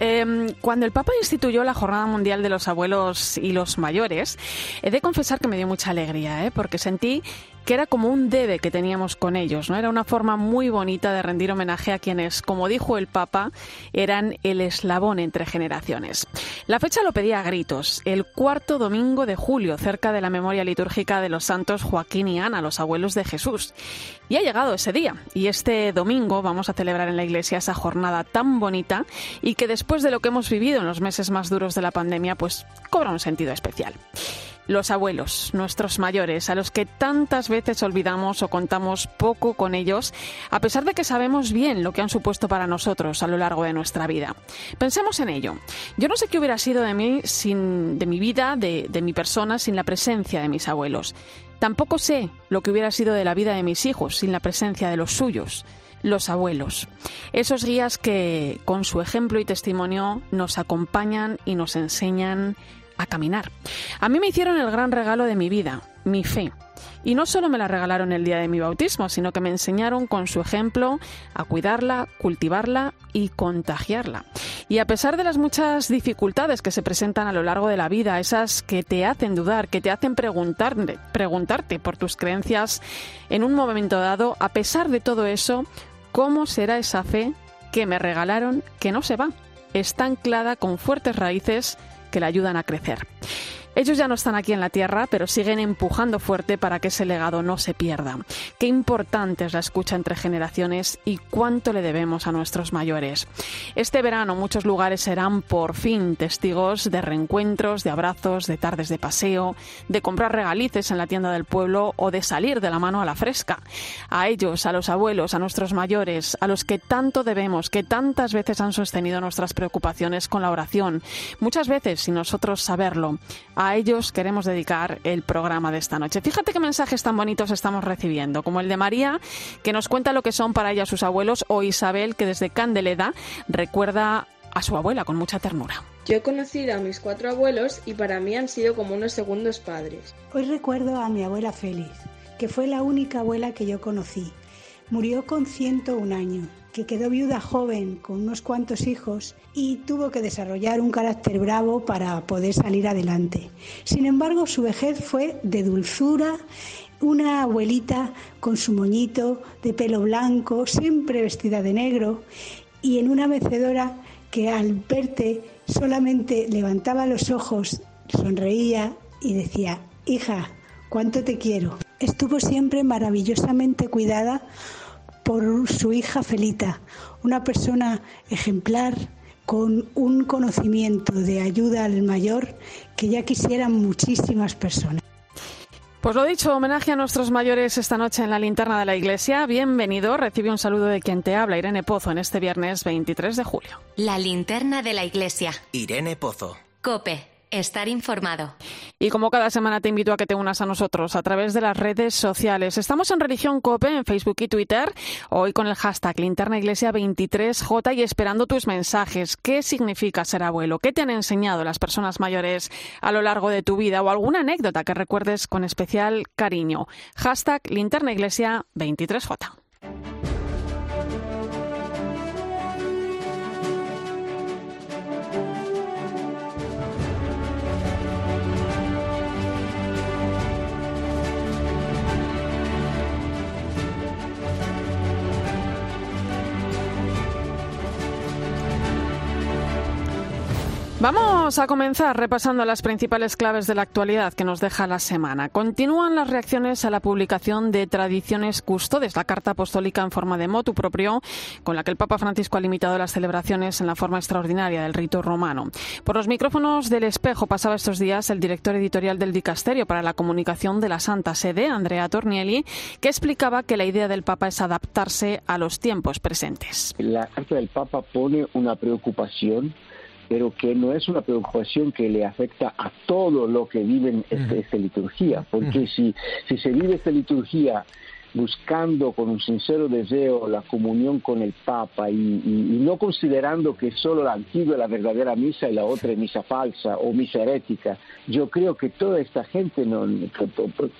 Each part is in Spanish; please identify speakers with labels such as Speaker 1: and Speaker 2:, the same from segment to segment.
Speaker 1: Em, cuando el Papa instituyó la Jornada Mundial de los Abuelos y los Mayores, he de confesar que me dio mucha alegría, ¿eh? porque sentí que era como un debe que teníamos con ellos, ¿no? Era una forma muy bonita de rendir homenaje a quienes, como dijo el Papa, eran el eslabón entre generaciones. La fecha lo pedía a gritos, el cuarto domingo de julio, cerca de la memoria litúrgica de los santos Joaquín y Ana, los abuelos de Jesús. Y ha llegado ese día, y este domingo vamos a celebrar en la iglesia esa jornada tan bonita y que después de lo que hemos vivido en los meses más duros de la pandemia, pues cobra un sentido especial los abuelos, nuestros mayores, a los que tantas veces olvidamos o contamos poco con ellos, a pesar de que sabemos bien lo que han supuesto para nosotros a lo largo de nuestra vida. Pensemos en ello. Yo no sé qué hubiera sido de mí sin de mi vida, de, de mi persona, sin la presencia de mis abuelos. Tampoco sé lo que hubiera sido de la vida de mis hijos sin la presencia de los suyos los abuelos. Esos guías que, con su ejemplo y testimonio, nos acompañan y nos enseñan a caminar. A mí me hicieron el gran regalo de mi vida, mi fe. Y no solo me la regalaron el día de mi bautismo, sino que me enseñaron con su ejemplo a cuidarla, cultivarla y contagiarla. Y a pesar de las muchas dificultades que se presentan a lo largo de la vida, esas que te hacen dudar, que te hacen preguntarte, preguntarte por tus creencias en un momento dado, a pesar de todo eso, ¿cómo será esa fe que me regalaron que no se va? Está anclada con fuertes raíces que le ayudan a crecer. Ellos ya no están aquí en la Tierra, pero siguen empujando fuerte para que ese legado no se pierda. Qué importante es la escucha entre generaciones y cuánto le debemos a nuestros mayores. Este verano muchos lugares serán por fin testigos de reencuentros, de abrazos, de tardes de paseo, de comprar regalices en la tienda del pueblo o de salir de la mano a la fresca. A ellos, a los abuelos, a nuestros mayores, a los que tanto debemos, que tantas veces han sostenido nuestras preocupaciones con la oración, muchas veces sin nosotros saberlo. A a ellos queremos dedicar el programa de esta noche. Fíjate qué mensajes tan bonitos estamos recibiendo, como el de María, que nos cuenta lo que son para ella sus abuelos, o Isabel, que desde Candeleda recuerda a su abuela con mucha ternura.
Speaker 2: Yo he conocido a mis cuatro abuelos y para mí han sido como unos segundos padres.
Speaker 3: Hoy recuerdo a mi abuela Félix, que fue la única abuela que yo conocí. Murió con 101 años que quedó viuda joven con unos cuantos hijos y tuvo que desarrollar un carácter bravo para poder salir adelante. Sin embargo, su vejez fue de dulzura, una abuelita con su moñito de pelo blanco, siempre vestida de negro y en una mecedora que al verte solamente levantaba los ojos, sonreía y decía, hija, cuánto te quiero. Estuvo siempre maravillosamente cuidada por su hija Felita, una persona ejemplar con un conocimiento de ayuda al mayor que ya quisieran muchísimas personas.
Speaker 1: Pues lo dicho, homenaje a nuestros mayores esta noche en la linterna de la iglesia. Bienvenido, recibe un saludo de quien te habla, Irene Pozo, en este viernes 23 de julio.
Speaker 4: La linterna de la iglesia.
Speaker 5: Irene Pozo.
Speaker 4: Cope Estar informado.
Speaker 1: Y como cada semana te invito a que te unas a nosotros a través de las redes sociales. Estamos en Religión Cope en Facebook y Twitter, hoy con el hashtag Linterna Iglesia 23J y esperando tus mensajes. ¿Qué significa ser abuelo? ¿Qué te han enseñado las personas mayores a lo largo de tu vida? O alguna anécdota que recuerdes con especial cariño. Hashtag Linterna Iglesia 23J. Vamos a comenzar repasando las principales claves de la actualidad que nos deja la semana. Continúan las reacciones a la publicación de Tradiciones Custodes, la carta apostólica en forma de motu propio, con la que el Papa Francisco ha limitado las celebraciones en la forma extraordinaria del rito romano. Por los micrófonos del espejo pasaba estos días el director editorial del Dicasterio para la Comunicación de la Santa Sede, Andrea Tornielli, que explicaba que la idea del Papa es adaptarse a los tiempos presentes.
Speaker 6: La carta del Papa pone una preocupación pero que no es una preocupación que le afecta a todo lo que viven esta, liturgia, porque si, si se vive esta liturgia buscando con un sincero deseo la comunión con el Papa y, no considerando que solo la antigua es la verdadera misa y la otra es misa falsa o misa herética, yo creo que toda esta gente no,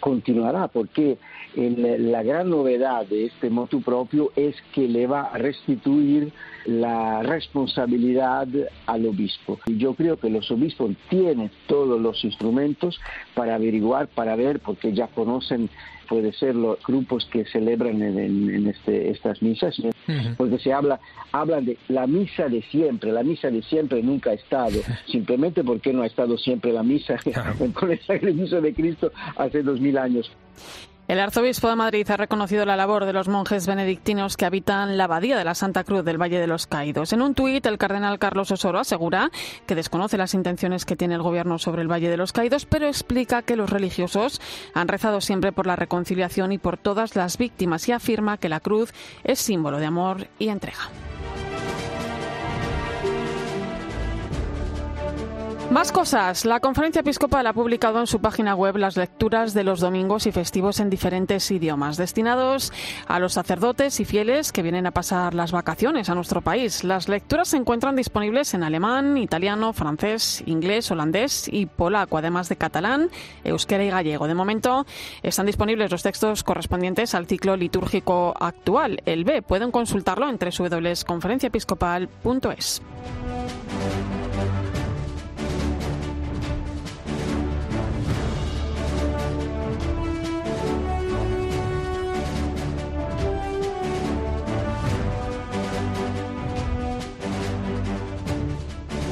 Speaker 6: continuará porque la gran novedad de este motu propio es que le va a restituir la responsabilidad al obispo. Y yo creo que los obispos tienen todos los instrumentos para averiguar, para ver, porque ya conocen puede ser los grupos que celebran en, este, estas misas, porque se habla, hablan de la misa de siempre, la misa de siempre nunca ha estado, simplemente porque no ha estado siempre la misa con el sacrificio de Cristo hace dos mil años.
Speaker 1: El arzobispo de Madrid ha reconocido la labor de los monjes benedictinos que habitan la abadía de la Santa Cruz del Valle de los Caídos. En un tuit, el cardenal Carlos Osoro asegura que desconoce las intenciones que tiene el gobierno sobre el Valle de los Caídos, pero explica que los religiosos han rezado siempre por la reconciliación y por todas las víctimas y afirma que la cruz es símbolo de amor y entrega. Más cosas. La Conferencia Episcopal ha publicado en su página web las lecturas de los domingos y festivos en diferentes idiomas, destinados a los sacerdotes y fieles que vienen a pasar las vacaciones a nuestro país. Las lecturas se encuentran disponibles en alemán, italiano, francés, inglés, holandés y polaco, además de catalán, euskera y gallego. De momento están disponibles los textos correspondientes al ciclo litúrgico actual, el B. Pueden consultarlo en www.conferenciaepiscopal.es.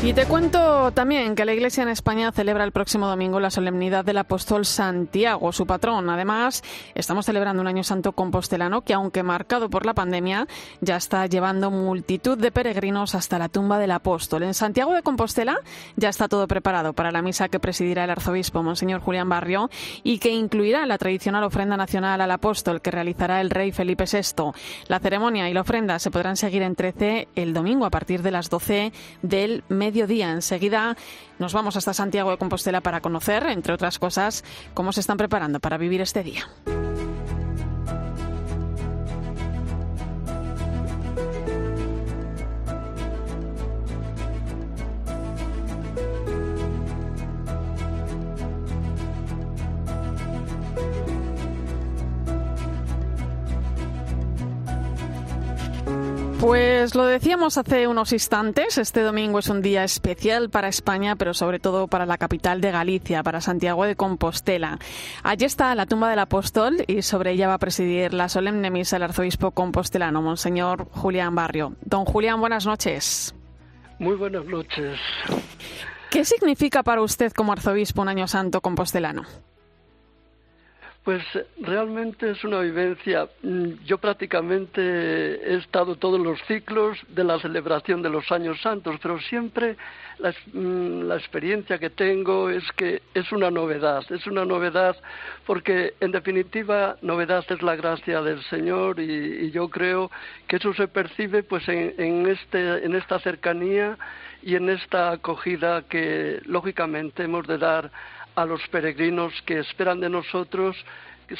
Speaker 1: Y te cuento también que la Iglesia en España celebra el próximo domingo la solemnidad del apóstol Santiago, su patrón. Además, estamos celebrando un año santo compostelano que, aunque marcado por la pandemia, ya está llevando multitud de peregrinos hasta la tumba del apóstol. En Santiago de Compostela ya está todo preparado para la misa que presidirá el arzobispo Monseñor Julián Barrio y que incluirá la tradicional ofrenda nacional al apóstol que realizará el rey Felipe VI. La ceremonia y la ofrenda se podrán seguir en 13 el domingo a partir de las 12 del mediodía día Enseguida nos vamos hasta Santiago de Compostela para conocer, entre otras cosas, cómo se están preparando para vivir este día. Pues lo decíamos hace unos instantes, este domingo es un día especial para España, pero sobre todo para la capital de Galicia, para Santiago de Compostela. Allí está la tumba del apóstol y sobre ella va a presidir la solemne misa el arzobispo compostelano, Monseñor Julián Barrio. Don Julián, buenas noches.
Speaker 7: Muy buenas noches.
Speaker 1: ¿Qué significa para usted como arzobispo un año santo compostelano?
Speaker 7: Pues realmente es una vivencia. Mm, yo prácticamente he estado todos los ciclos de la celebración de los años santos, pero siempre la, mm, experiencia que tengo es que es una novedad, es una novedad porque en definitiva novedad es la gracia del Señor y, yo creo que eso se percibe pues en, este, en esta cercanía y en esta acogida que lógicamente hemos de dar a los peregrinos que esperan de nosotros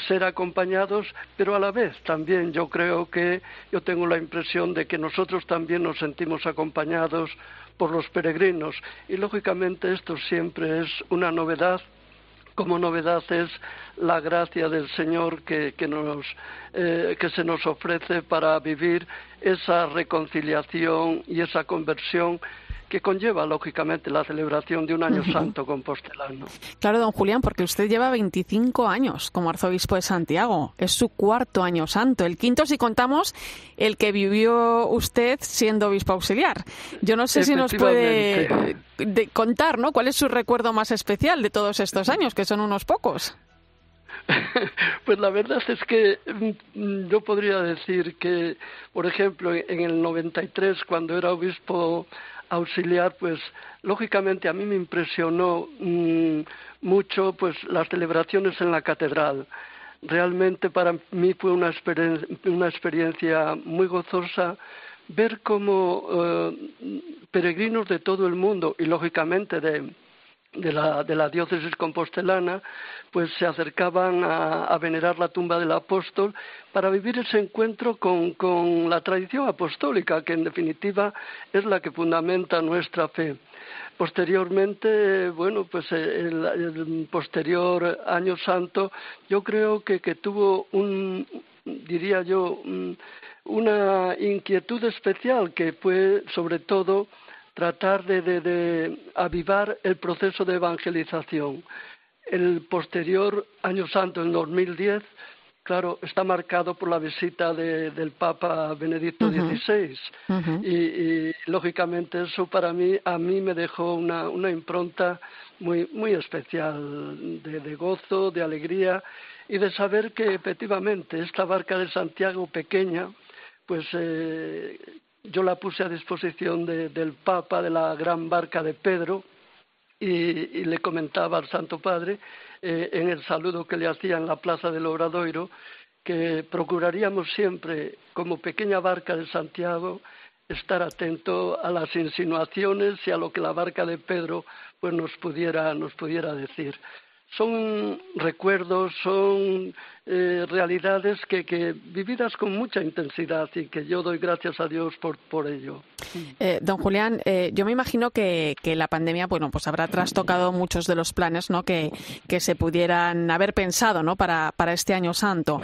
Speaker 7: ser acompañados, pero a la vez también yo creo que yo tengo la impresión de que nosotros también nos sentimos acompañados por los peregrinos. Y lógicamente esto siempre es una novedad como novedad es la gracia del Señor que, que, nos, eh, que se nos ofrece para vivir esa reconciliación y esa conversión que conlleva, lógicamente, la celebración de un año santo compostelano.
Speaker 1: Claro, don Julián, porque usted lleva 25 años como arzobispo de Santiago. Es su cuarto año santo, el quinto si contamos el que vivió usted siendo obispo auxiliar. Yo no sé si nos puede contar, ¿no? ¿Cuál es su recuerdo más especial de todos estos años, que son unos pocos?
Speaker 7: Pues la verdad es que mm, yo podría decir que, por ejemplo, en el 93, cuando era obispo auxiliar, pues lógicamente a mí me impresionó mm, mucho pues las celebraciones en la catedral. Realmente para mí fue una, experiencia, muy gozosa ver cómo, eh, peregrinos de todo el mundo y lógicamente de, de la, de la diócesis compostelana, pues se acercaban a, venerar la tumba del apóstol para vivir ese encuentro con, con la tradición apostólica, que en definitiva es la que fundamenta nuestra fe. Posteriormente, bueno, pues el, posterior año santo, yo creo que, que tuvo un, diría yo, una inquietud especial que fue sobre todo tratar de, avivar el proceso de evangelización. El posterior año santo, en 2010, claro, está marcado por la visita del Papa Benedicto XVI y, lógicamente eso para mí, a mí me dejó una, impronta muy, muy especial de, gozo, de alegría y de saber que efectivamente esta barca de Santiago pequeña, pues eh, yo la puse a disposición del Papa de la gran barca de Pedro y, le comentaba al Santo Padre eh, en el saludo que le hacía en la plaza del Obradoiro que procuraríamos siempre, como pequeña barca de Santiago, estar atento a las insinuaciones y a lo que la barca de Pedro pues nos pudiera, nos pudiera decir son recuerdos, son eh, realidades que, vividas con mucha intensidad y que yo doy gracias a Dios por, por ello.
Speaker 1: Eh, don Julián, eh, yo me imagino que, la pandemia, bueno, pues habrá trastocado muchos de los planes, ¿no? Que, que se pudieran haber pensado, ¿no? Para, para este año santo.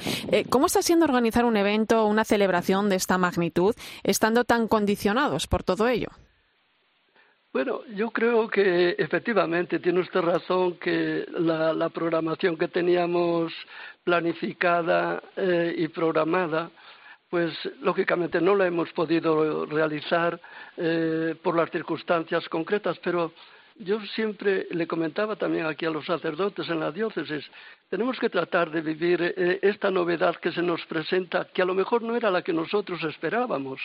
Speaker 1: ¿Cómo está siendo organizar un evento, una celebración de esta magnitud, estando tan condicionados por todo ello?
Speaker 7: Bueno, yo creo que efectivamente tiene usted razón que la, programación que teníamos planificada eh, y programada, pues lógicamente no la hemos podido realizar eh, por las circunstancias concretas, pero yo siempre le comentaba también aquí a los sacerdotes en la diócesis, tenemos que tratar de vivir eh, esta novedad que se nos presenta, que a lo mejor no era la que nosotros esperábamos,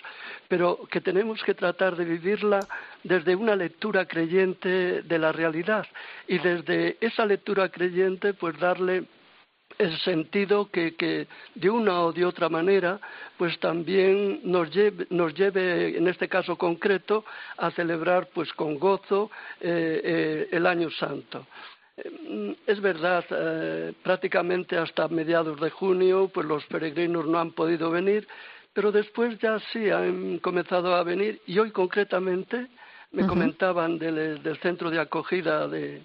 Speaker 7: pero que tenemos que tratar de vivirla desde una lectura creyente de la realidad y desde esa lectura creyente pues darle el sentido que, que, de una o de otra manera pues también nos lleve, nos lleve en este caso concreto a celebrar pues con gozo eh, eh, el año santo. Eh, es verdad, prácticamente hasta mediados de junio, pues los peregrinos no han podido venir, pero después ya sí han comenzado a venir y hoy concretamente me comentaban del, centro de acogida de,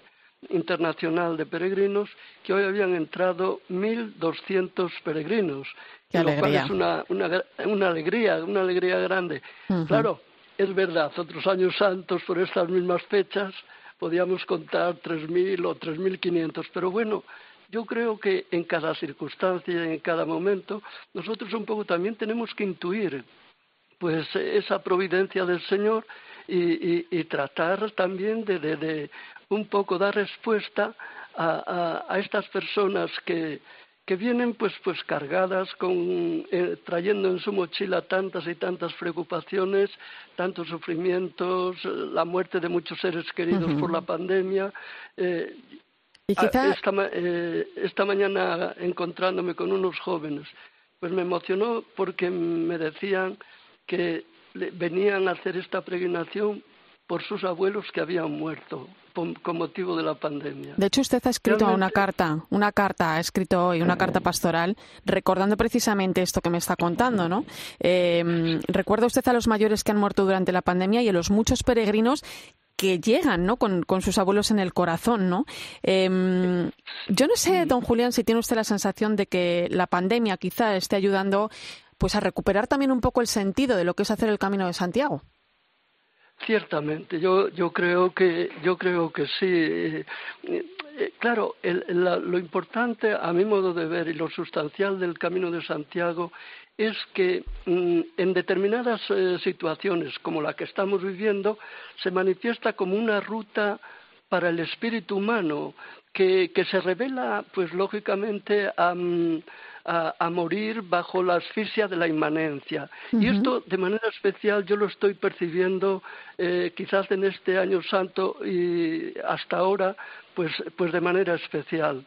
Speaker 7: internacional de peregrinos que hoy habían entrado 1.200 peregrinos, lo cual es una, una, alegría, una alegría grande. Claro, es verdad, otros años santos por estas mismas fechas podíamos contar 3.000 o 3.500, pero bueno, yo creo que en cada circunstancia, y en cada momento, nosotros un poco también tenemos que intuir pues esa providencia del Señor y, tratar también de, de, un poco dar respuesta a, a, estas personas que, que vienen pues pues cargadas con eh, trayendo en su mochila tantas y tantas preocupaciones tantos sufrimientos la muerte de muchos seres queridos por la pandemia eh, ¿Y esta, eh, esta mañana encontrándome con unos jóvenes pues me emocionó porque me decían que venían a hacer esta peregrinación por sus abuelos que habían muerto con motivo de la pandemia.
Speaker 1: De hecho, usted ha escrito una carta, una carta, ha escrito hoy una carta pastoral recordando precisamente esto que me está contando, ¿no? Eh, recuerda usted a los mayores que han muerto durante la pandemia y a los muchos peregrinos que llegan, ¿no? Con, sus abuelos en el corazón, ¿no? Em, yo no sé, don Julián, si tiene usted la sensación de que la pandemia quizá esté ayudando, pues, a recuperar también un poco el sentido de lo que es hacer el Camino de Santiago.
Speaker 7: Ciertamente, yo, yo creo que yo creo que sí. Eh, eh, claro, lo importante, a mi modo de ver, y lo sustancial del Camino de Santiago es que mm, en determinadas eh, situaciones como la que estamos viviendo se manifiesta como una ruta para el espíritu humano que, que se revela, pues lógicamente, a, a, morir bajo la asfixia de la inmanencia. Y esto, de manera especial, yo lo estoy percibiendo eh, quizás en este año santo y hasta ahora, pues, pues de manera especial.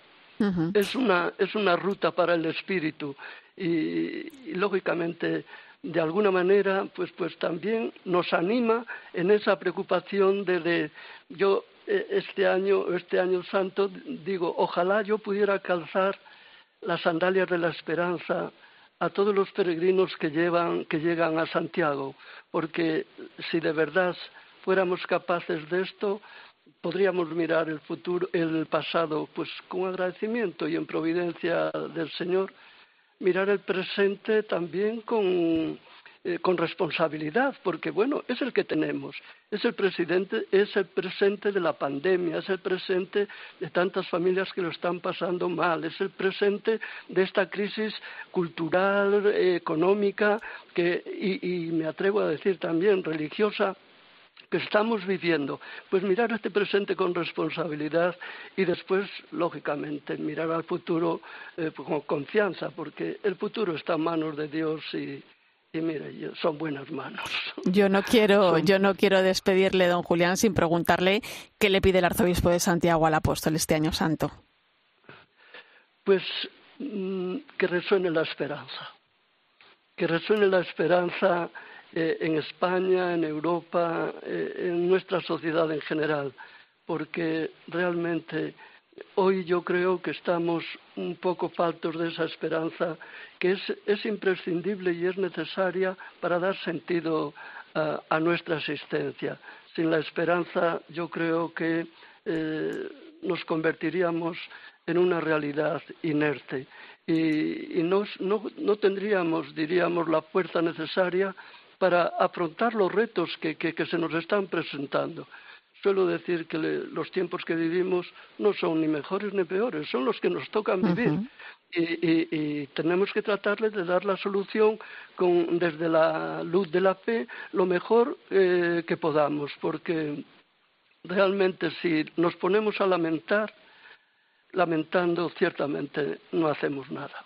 Speaker 7: es, una, es una ruta para el espíritu. y, lógicamente de alguna manera pues pues también nos anima en esa preocupación de, de yo eh, este año este año santo digo ojalá yo pudiera calzar las sandalias de la esperanza a todos los peregrinos que llevan que llegan a Santiago porque si de verdad fuéramos capaces de esto podríamos mirar el futuro el pasado pues con agradecimiento y en providencia del Señor mirar el presente también con, eh, con responsabilidad, porque bueno, es el que tenemos, es el presidente, es el presente de la pandemia, es el presente de tantas familias que lo están pasando mal, es el presente de esta crisis cultural, económica, que, y me atrevo a decir también religiosa, que estamos viviendo, pues mirar este presente con responsabilidad y después, lógicamente, mirar al futuro eh, con confianza, porque el futuro está en manos de Dios y, y mira, son buenas manos.
Speaker 1: Yo no quiero, yo no quiero despedirle, don Julián, sin preguntarle qué le pide el arzobispo de Santiago al apóstol este año santo.
Speaker 7: Pues mm, que resuene la esperanza, que resuene la esperanza eh, en España, en Europa, eh, en nuestra sociedad en general, porque realmente hoy yo creo que estamos un poco faltos de esa esperanza que es, es imprescindible y es necesaria para dar sentido a, nuestra existencia. Sin la esperanza yo creo que eh, nos convertiríamos en una realidad inerte y, y no, no, tendríamos, diríamos, la fuerza necesaria para afrontar los retos que, se nos están presentando. Suelo decir que los tiempos que vivimos no son ni mejores ni peores, son los que nos tocan vivir. y, tenemos que tratarles de dar la solución desde la luz de la fe lo mejor eh, que podamos, porque realmente si nos ponemos a lamentar, lamentando ciertamente no hacemos nada.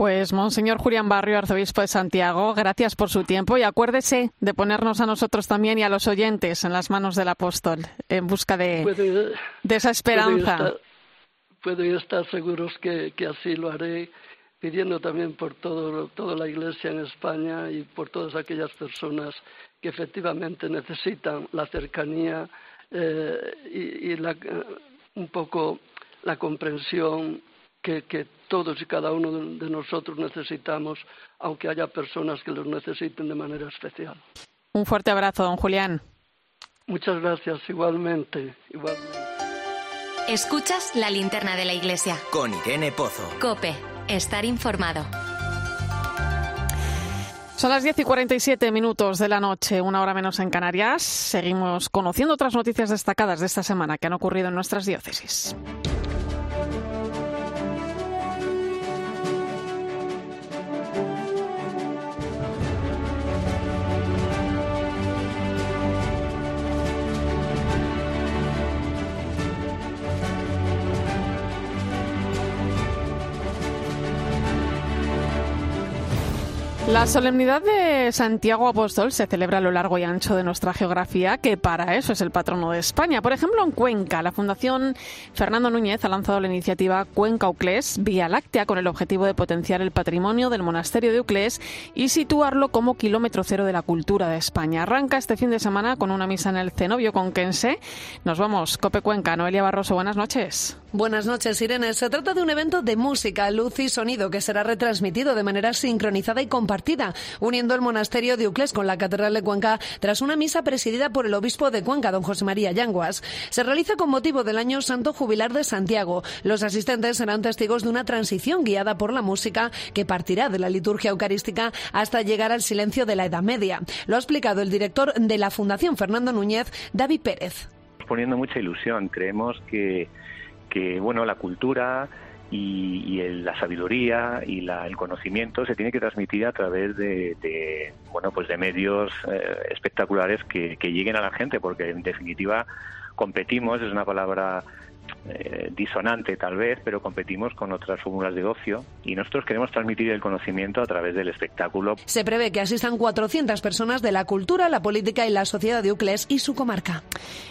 Speaker 1: Pues, Monseñor Julián Barrio, arzobispo de Santiago, gracias por su tiempo y acuérdese de ponernos a nosotros también y a los oyentes en las manos del apóstol en busca de, esa esperanza.
Speaker 7: Puedo estar, seguros que, así lo haré, pidiendo también por todo, toda la Iglesia en España y por todas aquellas personas que efectivamente necesitan la cercanía eh, y, la, un poco la comprensión que, todos y cada uno de nosotros necesitamos, aunque haya personas que los necesiten de manera especial.
Speaker 1: Un fuerte abrazo, don Julián.
Speaker 7: Muchas gracias, igualmente. igualmente.
Speaker 4: Escuchas la linterna de la iglesia.
Speaker 5: Con Irene Pozo.
Speaker 4: Cope, estar informado.
Speaker 1: Son las 10 y 47 minutos de la noche, una hora menos en Canarias. Seguimos conociendo otras noticias destacadas de esta semana que han ocurrido en nuestras diócesis. La solemnidad de Santiago Apóstol se celebra a lo largo y ancho de nuestra geografía, que para eso es el patrono de España. Por ejemplo, en Cuenca, la Fundación Fernando Núñez ha lanzado la iniciativa Cuenca Uclés Vía Láctea con el objetivo de potenciar el patrimonio del monasterio de Uclés y situarlo como kilómetro cero de la cultura de España. Arranca este fin de semana con una misa en el cenobio conquense. Nos vamos, Cope Cuenca. Noelia Barroso, buenas noches.
Speaker 8: Buenas noches, Irene. Se trata de un evento de música, luz y sonido que será retransmitido de manera sincronizada y compartida, uniendo el monasterio de Uclés con la Catedral de Cuenca tras una misa presidida por el obispo de Cuenca, don José María Yanguas. Se realiza con motivo del Año Santo Jubilar de Santiago. Los asistentes serán testigos de una transición guiada por la música que partirá de la liturgia eucarística hasta llegar al silencio de la Edad Media. Lo ha explicado el director de la Fundación Fernando Núñez, David Pérez.
Speaker 9: Poniendo mucha ilusión, creemos que que bueno, la cultura y, la sabiduría y el conocimiento se tiene que transmitir a través de, bueno pues de medios eh, espectaculares que, lleguen a la gente porque en definitiva competimos es una palabra eh, disonante tal vez, pero competimos con otras fórmulas de ocio y nosotros queremos transmitir el conocimiento a través del espectáculo.
Speaker 8: Se prevé que asistan 400 personas de la cultura, la política y la sociedad de Ucles y su comarca.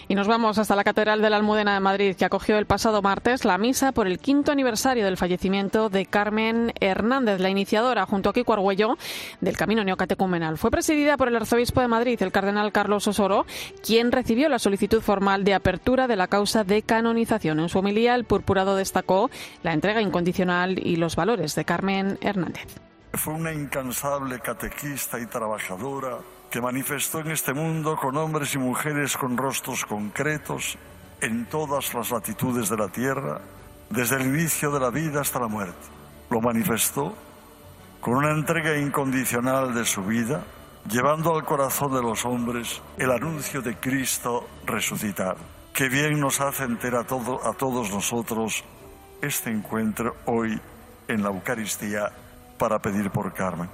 Speaker 1: Y nos vamos hasta la Catedral de la Almudena de Madrid, que acogió el pasado martes la misa por el quinto aniversario del fallecimiento de Carmen Hernández, la iniciadora, junto a Kiko Argüello, del Camino Neocatecumenal. Fue presidida por el arzobispo de Madrid, el cardenal Carlos Osoro, quien recibió la solicitud formal de apertura de la causa de canonización. En su homilía, el purpurado destacó la entrega incondicional y los valores de Carmen Hernández.
Speaker 10: Fue una incansable catequista y trabajadora que manifestó en este mundo con hombres y mujeres con rostros concretos en todas las latitudes de la tierra, desde el inicio de la vida hasta la muerte. Lo manifestó con una entrega incondicional de su vida, llevando al corazón de los hombres el anuncio de Cristo resucitado. Qué bien nos hace entera a todos nosotros este encuentro hoy en la Eucaristía para pedir por Carmen.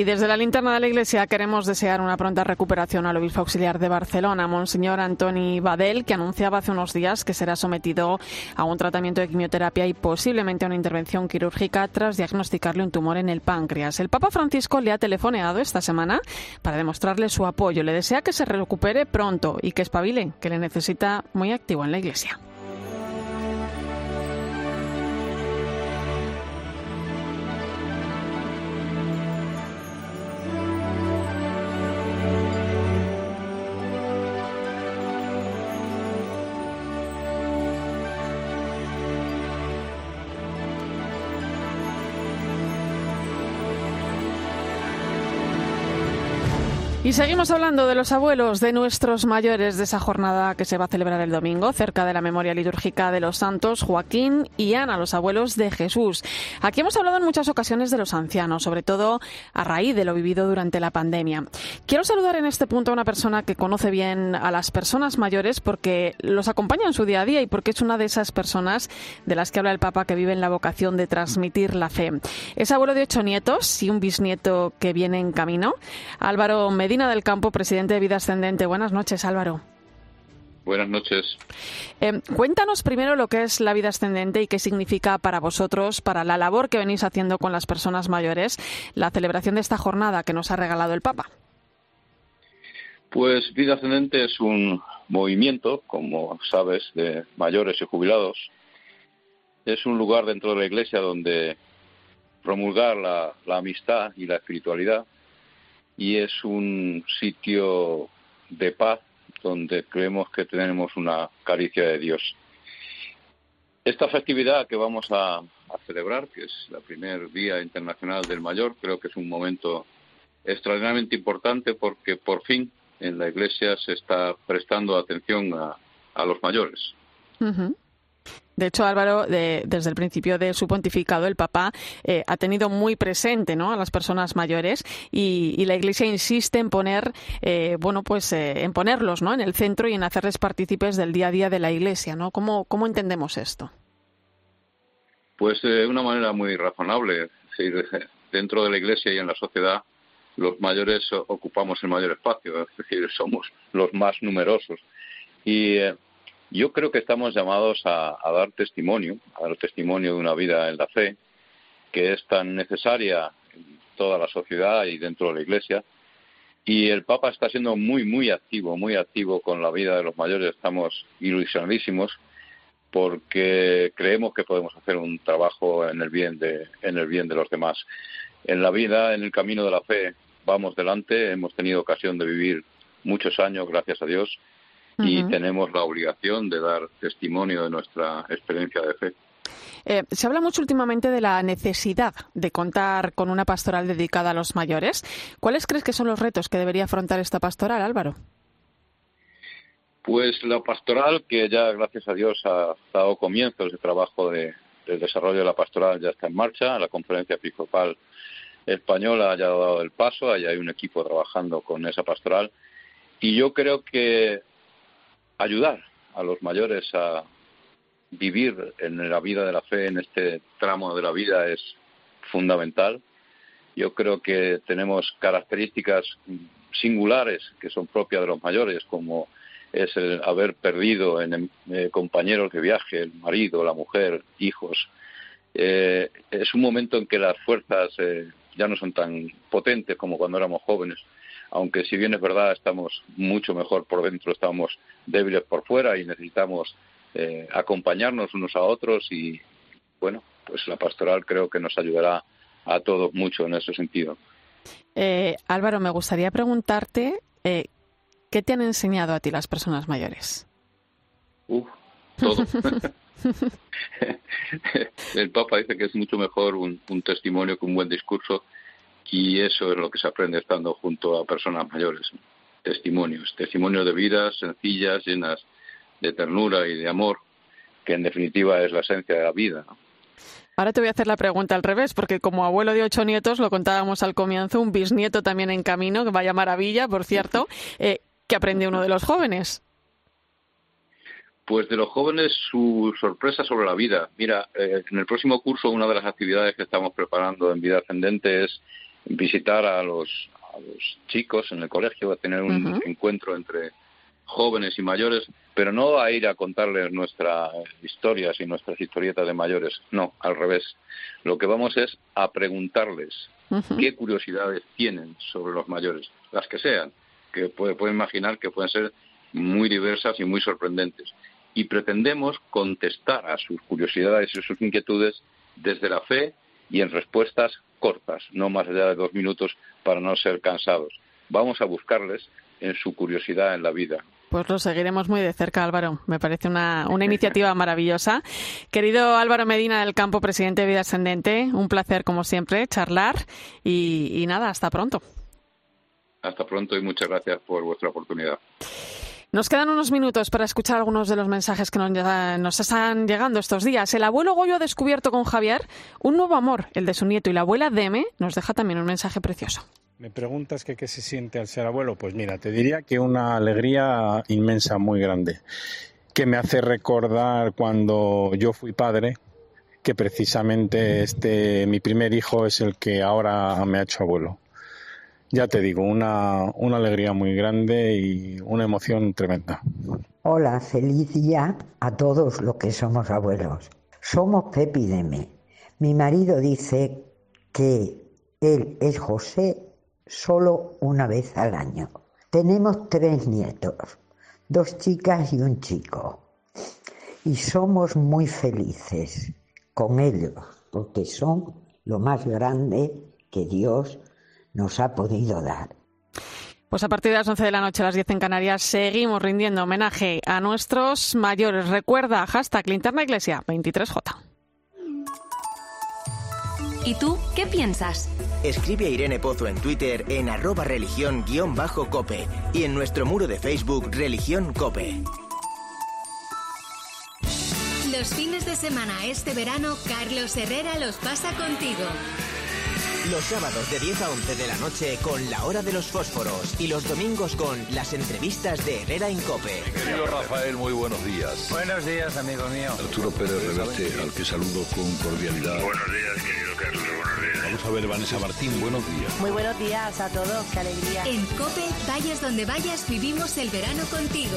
Speaker 1: Y desde la linterna de la Iglesia queremos desear una pronta recuperación al obispo auxiliar de Barcelona, Monseñor Antoni Badel, que anunciaba hace unos días que será sometido a un tratamiento de quimioterapia y posiblemente a una intervención quirúrgica tras diagnosticarle un tumor en el páncreas. El Papa Francisco le ha telefoneado esta semana para demostrarle su apoyo. Le desea que se recupere pronto y que espabile, que le necesita muy activo en la Iglesia. Y seguimos hablando de los abuelos, de nuestros mayores, de esa jornada que se va a celebrar el domingo, cerca de la memoria litúrgica de los santos Joaquín y Ana, los abuelos de Jesús. Aquí hemos hablado en muchas ocasiones de los ancianos, sobre todo a raíz de lo vivido durante la pandemia. Quiero saludar en este punto a una persona que conoce bien a las personas mayores porque los acompaña en su día a día y porque es una de esas personas de las que habla el Papa que vive en la vocación de transmitir la fe. Es abuelo de ocho nietos y un bisnieto que viene en camino. Álvaro Medina del Campo, presidente de Vida Ascendente. Buenas noches, Álvaro.
Speaker 11: Buenas noches.
Speaker 1: Eh, cuéntanos primero lo que es la vida ascendente y qué significa para vosotros, para la labor que venís haciendo con las personas mayores, la celebración de esta jornada que nos ha regalado el Papa.
Speaker 11: Pues Vida Ascendente es un movimiento, como sabes, de mayores y jubilados. Es un lugar dentro de la Iglesia donde promulgar la, la amistad y la espiritualidad y es un sitio de paz donde creemos que tenemos una caricia de Dios. Esta festividad que vamos a, celebrar, que es la primer Día Internacional del Mayor, creo que es un momento extraordinariamente importante porque por fin en la Iglesia se está prestando atención a, los mayores.
Speaker 1: De hecho, Álvaro, desde el principio de su pontificado, el Papa eh, ha tenido muy presente ¿no? a las personas mayores y, la Iglesia insiste en poner, eh, bueno, pues eh, en ponerlos ¿no? en el centro y en hacerles partícipes del día a día de la Iglesia. ¿no? ¿Cómo, cómo entendemos esto?
Speaker 11: Pues de una manera muy razonable. dentro de la Iglesia y en la sociedad, los mayores ocupamos el mayor espacio, es decir, somos los más numerosos. Y yo creo que estamos llamados a, dar testimonio, a dar testimonio de una vida en la fe que es tan necesaria en toda la sociedad y dentro de la Iglesia. Y el Papa está siendo muy, muy activo, muy activo con la vida de los mayores. Estamos ilusionadísimos porque creemos que podemos hacer un trabajo en el bien de, en el bien de los demás. En la vida, en el camino de la fe, vamos delante. Hemos tenido ocasión de vivir muchos años, gracias a Dios, y tenemos la obligación de dar testimonio de nuestra experiencia de fe.
Speaker 1: Eh, se habla mucho últimamente de la necesidad de contar con una pastoral dedicada a los mayores. ¿Cuáles crees que son los retos que debería afrontar esta pastoral, Álvaro?
Speaker 11: Pues la pastoral, que ya gracias a Dios ha dado comienzo ese trabajo de, desarrollo de la pastoral, ya está en marcha. La conferencia episcopal española ya ha dado el paso, ahí hay un equipo trabajando con esa pastoral. Y yo creo que ayudar a los mayores a vivir en la vida de la fe, en este tramo de la vida, es fundamental. Yo creo que tenemos características singulares que son propias de los mayores, como es el haber perdido en, eh, compañeros de viaje, el marido, la mujer, hijos. Eh, es un momento en que las fuerzas eh, ya no son tan potentes como cuando éramos jóvenes, aunque si bien es verdad estamos mucho mejor por dentro, estamos débiles por fuera y necesitamos acompañarnos unos a otros y bueno, pues la pastoral creo que nos ayudará a todos mucho en ese sentido.
Speaker 1: Álvaro, me gustaría preguntarte ¿Qué te han enseñado a ti las personas mayores?
Speaker 11: Uf, todo. el Papa dice que es mucho mejor un, testimonio que un buen discurso y eso es lo que se aprende estando junto a personas mayores. Testimonios, testimonios de vidas sencillas, llenas de ternura y de amor, que en definitiva es la esencia de la vida.
Speaker 1: Ahora te voy a hacer la pregunta al revés, porque como abuelo de ocho nietos, lo contábamos al comienzo, un bisnieto también en camino, que vaya maravilla, por cierto. Eh, ¿Qué aprende uno de los jóvenes?
Speaker 11: Pues de los jóvenes su sorpresa sobre la vida. Mira, eh, en el próximo curso una de las actividades que estamos preparando en Vida Ascendente es visitar a los, chicos en el colegio, a tener un encuentro entre jóvenes y mayores, pero no a ir a contarles nuestras historias y nuestras historietas de mayores, no, al revés. Lo que vamos es a preguntarles qué curiosidades tienen sobre los mayores, las que sean que puede, imaginar que pueden ser muy diversas y muy sorprendentes. Y pretendemos contestar a sus curiosidades y sus inquietudes desde la fe y en respuestas cortas, no más allá de dos minutos para no ser cansados. Vamos a buscarles en su curiosidad en la vida.
Speaker 1: Pues lo seguiremos muy de cerca, Álvaro. Me parece una, una iniciativa maravillosa. Querido Álvaro Medina del Campo, presidente de Vida Ascendente, un placer, como siempre, charlar y nada, hasta pronto.
Speaker 11: Hasta pronto y muchas gracias por vuestra oportunidad.
Speaker 1: Nos quedan unos minutos para escuchar algunos de los mensajes que nos, están llegando estos días. El abuelo Goyo ha descubierto con Javier un nuevo amor, el de su nieto, y la abuela Deme nos deja también un mensaje precioso.
Speaker 12: Me preguntas que qué se siente al ser abuelo. Pues mira, te diría que una alegría inmensa, muy grande, que me hace recordar cuando yo fui padre, que precisamente este mi primer hijo es el que ahora me ha hecho abuelo ya te digo, una, una alegría muy grande y una emoción tremenda.
Speaker 13: Hola, feliz día a todos los que somos abuelos. Somos Pepi Deme. Mi marido dice que él es José solo una vez al año. Tenemos tres nietos, dos chicas y un chico. Y somos muy felices con ellos, porque son lo más grande que Dios nos ha podido dar.
Speaker 1: Pues a partir de las 11 de la noche a las 10 en Canarias seguimos rindiendo homenaje a nuestros mayores. Recuerda, hashtag Linterna Iglesia 23J.
Speaker 4: ¿Y tú qué piensas?
Speaker 5: Escribe a Irene Pozo en Twitter en arroba religión-cope y en nuestro muro de Facebook Religión Cope.
Speaker 4: Los fines de semana este verano, Carlos Herrera los pasa contigo.
Speaker 5: Los sábados de 10 a 11 de la noche con La Hora de los Fósforos y los domingos con las entrevistas de Herrera en Cope.
Speaker 14: Querido Rafael, muy buenos días.
Speaker 15: Buenos días, amigo mío.
Speaker 14: Arturo Pérez Reverte, al que saludo con cordialidad.
Speaker 16: Buenos días, querido Carlos, buenos días.
Speaker 14: Vamos a ver, Vanessa Martín, buenos días.
Speaker 17: Muy buenos días a todos, qué alegría.
Speaker 4: En Cope, vayas donde vayas, vivimos el verano contigo.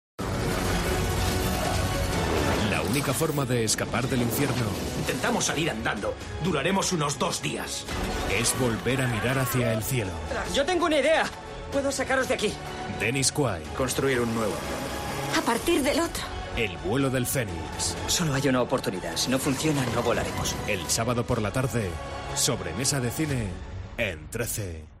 Speaker 18: única forma de escapar del infierno.
Speaker 19: Intentamos salir andando. Duraremos unos dos días.
Speaker 18: Es volver a mirar hacia el cielo.
Speaker 19: Yo tengo una idea. Puedo sacaros de aquí.
Speaker 18: Dennis Quaid.
Speaker 19: Construir un nuevo.
Speaker 17: A partir del otro.
Speaker 18: El vuelo del Fénix.
Speaker 19: Solo hay una oportunidad. Si no funciona, no volaremos.
Speaker 18: El sábado por la tarde, sobre mesa de cine, en 13.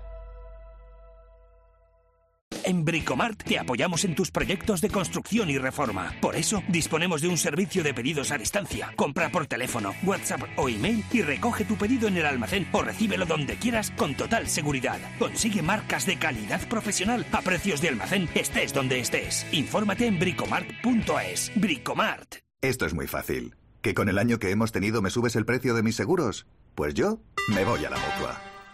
Speaker 15: En Bricomart te apoyamos en tus proyectos de construcción y reforma. Por eso disponemos de un servicio de pedidos a distancia. Compra por teléfono, WhatsApp o email y recoge tu pedido en el almacén o recíbelo donde quieras con total seguridad. Consigue marcas de calidad profesional a precios de almacén, estés donde estés. Infórmate en bricomart.es. Bricomart.
Speaker 20: Esto es muy fácil. ¿Que con el año que hemos tenido me subes el precio de mis seguros? Pues yo me voy a la mutua.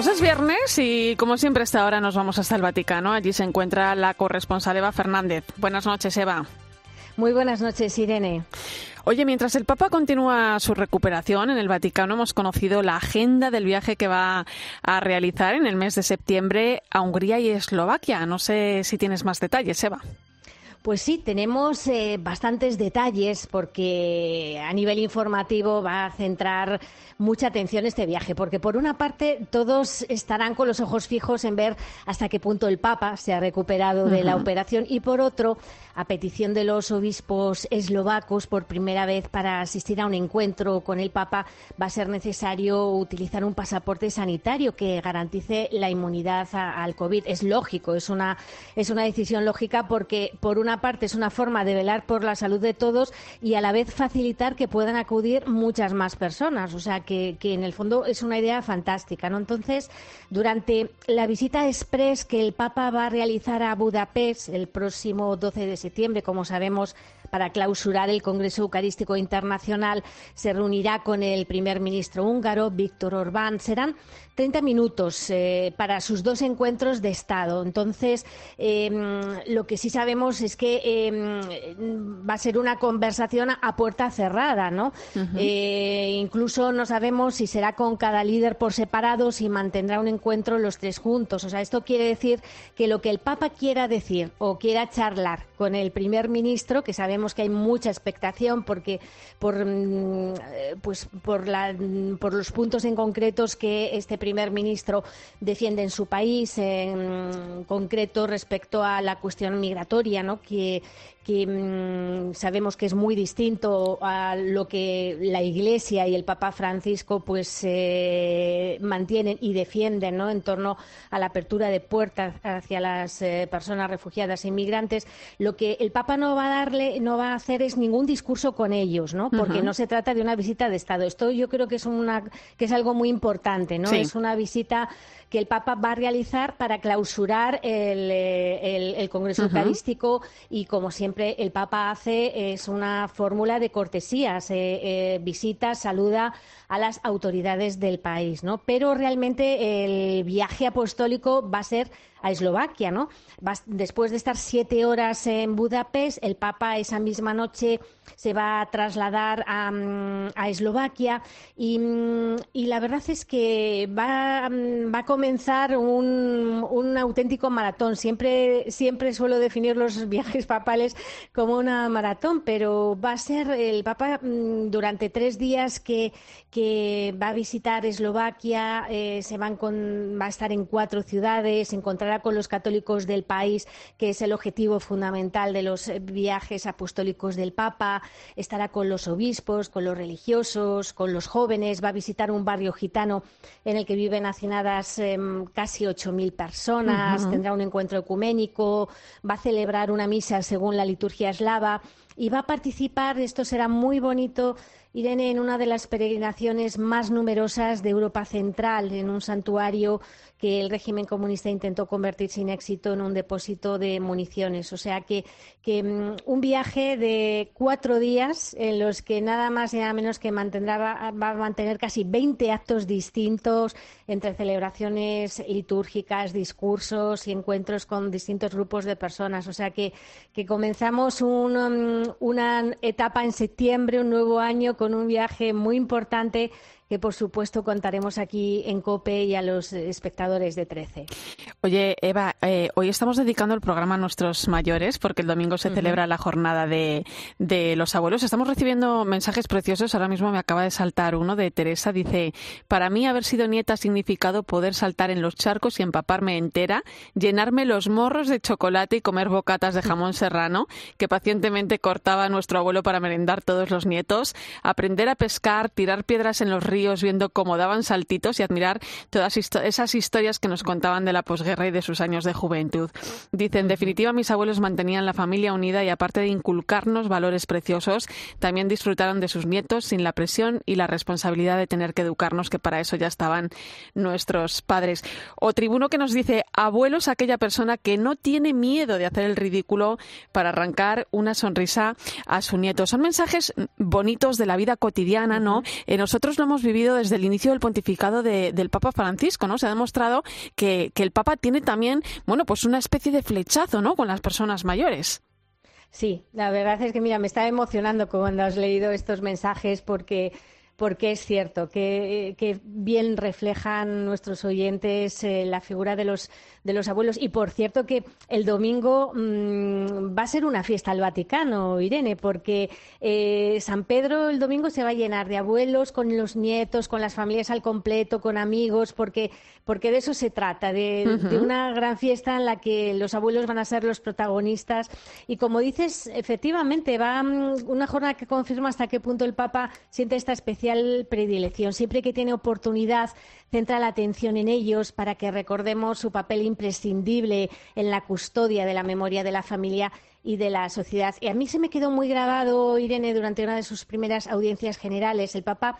Speaker 1: Pues es viernes y como siempre hasta ahora nos vamos hasta el Vaticano. Allí se encuentra la corresponsal Eva Fernández. Buenas noches, Eva.
Speaker 21: Muy buenas noches, Irene.
Speaker 1: Oye, mientras el Papa continúa su recuperación en el Vaticano, hemos conocido la agenda del viaje que va a realizar en el mes de septiembre a Hungría y Eslovaquia. No sé si tienes más detalles, Eva.
Speaker 21: Pues sí, tenemos eh, bastantes detalles porque a nivel informativo va a centrar mucha atención este viaje, porque por una parte todos estarán con los ojos fijos en ver hasta qué punto el Papa se ha recuperado de la operación y por otro, a petición de los obispos eslovacos, por primera vez para asistir a un encuentro con el Papa va a ser necesario utilizar un pasaporte sanitario que garantice la inmunidad a- al COVID. Es lógico, es una, es una decisión lógica porque por una parte es una forma de velar por la salud de todos y a la vez facilitar que puedan acudir muchas más personas. O sea que, que en el fondo es una idea fantástica. ¿no? Entonces, durante la visita express que el Papa va a realizar a Budapest el próximo 12 de septiembre, como sabemos, para clausurar el Congreso Eucarístico Internacional, se reunirá con el primer ministro húngaro, Víctor Orbán. Serán 30 minutos eh, para sus dos encuentros de Estado. Entonces, eh, lo que sí sabemos es que eh, va a ser una conversación a puerta cerrada, ¿no? Eh, incluso no sabemos si será con cada líder por separado, si mantendrá un encuentro los tres juntos. O sea, esto quiere decir que lo que el Papa quiera decir o quiera charlar con el primer ministro, que sabemos que hay mucha expectación porque por mm, eh, pues por la por los puntos en concretos que este primer ministro defiende en su país, en concreto respecto a la cuestión migratoria, ¿no? que que mm, sabemos que es muy distinto a lo que la Iglesia y el Papa Francisco pues eh, mantienen y defienden ¿no? en torno a la apertura de puertas hacia las eh, personas refugiadas e inmigrantes. Lo que el Papa no va a darle, no va a hacer es ningún discurso con ellos, ¿no? Porque no se trata de una visita de Estado. Esto yo creo que es una que es algo muy importante, ¿no?
Speaker 22: Sí.
Speaker 21: Es una visita que el Papa va a realizar para clausurar el, eh, el- el Congreso
Speaker 22: Ujú.
Speaker 21: Eucarístico y, como siempre, el Papa hace es una fórmula de cortesías, eh, eh, visita, saluda a las autoridades del país, ¿no? Pero realmente el viaje apostólico va a ser a Eslovaquia, ¿no? Después de estar siete horas en Budapest, el Papa esa misma noche se va a trasladar a, mm, a Eslovaquia y, mm, y la verdad es que va, mm, va a comenzar un, un auténtico maratón. Siempre, siempre suelo definir los viajes papales como una maratón, pero va a ser el Papa durante tres días que, que va a visitar Eslovaquia, eh, se van con, va a estar en cuatro ciudades, se encontrará con los católicos del país, que es el objetivo fundamental de los eh, viajes apostólicos del Papa, estará con los obispos, con los religiosos, con los jóvenes, va a visitar un barrio gitano en el que viven hacinadas em, casi 8.000 personas, tendrá un encuentro ecuménico, va a celebrar una misa según la liturgia eslava y va a participar, esto será muy bonito, Irene, en una de las peregrinaciones más numerosas de Europa Central, en un santuario que el régimen comunista intentó convertir sin éxito en un depósito de municiones. O sea que, mm, un viaje de cuatro días en los que nada más y nada menos que mantendrá, va, a mantener casi 20 actos distintos entre celebraciones litúrgicas, discursos y encuentros con distintos grupos de personas. O sea que, que comenzamos mm, una etapa en septiembre, un nuevo año con un viaje muy importante que por supuesto contaremos aquí en COPE y a los espectadores de 13.
Speaker 1: Oye, Eva, eh, hoy estamos dedicando el programa a nuestros mayores porque el domingo se celebra la jornada de, de, los abuelos. Estamos recibiendo mensajes preciosos. Ahora mismo me acaba de saltar uno de Teresa. Dice, para mí haber sido nieta ha significado poder saltar en los charcos y empaparme entera, llenarme los morros de chocolate y comer bocatas de jamón serrano que pacientemente cortaba nuestro abuelo para merendar todos los nietos, aprender a pescar, tirar piedras en los ríos viendo cómo daban saltitos y admirar todas esas historias que nos contaban de la posguerra y de sus años de juventud. Dice, en definitiva, mis abuelos mantenían la familia unida y aparte de inculcarnos valores preciosos, también disfrutaron de sus nietos sin la presión y la responsabilidad de tener que educarnos, que para eso ya estaban nuestros padres. O tribuno que nos dice, abuelos aquella persona que no tiene miedo de hacer el ridículo para arrancar una sonrisa a su nieto. Son mensajes bonitos de la vida cotidiana, ¿no? Eh, nosotros lo hemos vivido desde el inicio del pontificado del Papa Francisco, ¿no? Se ha demostrado que, que el Papa tiene también, bueno, pues una especie de flechazo, ¿no? Con las personas mayores.
Speaker 21: Sí, la verdad es que, mira, me está emocionando cuando has leído estos mensajes porque porque es cierto que, bien reflejan nuestros oyentes eh, la figura de los, de los abuelos. Y por cierto que el domingo mm, va a ser una fiesta al Vaticano, Irene, porque eh, San Pedro el domingo se va a llenar de abuelos con los nietos, con las familias al completo, con amigos, porque, porque de eso se trata, de, de una gran fiesta en la que los abuelos van a ser los protagonistas. Y como dices, efectivamente, va mm, una jornada que confirma hasta qué punto el Papa siente esta especial predilección. Siempre que tiene oportunidad, centra la atención en ellos para que recordemos su papel imprescindible en la custodia de la memoria de la familia y de la sociedad. Y a mí se me quedó muy grabado, Irene, durante una de sus primeras audiencias generales. El Papa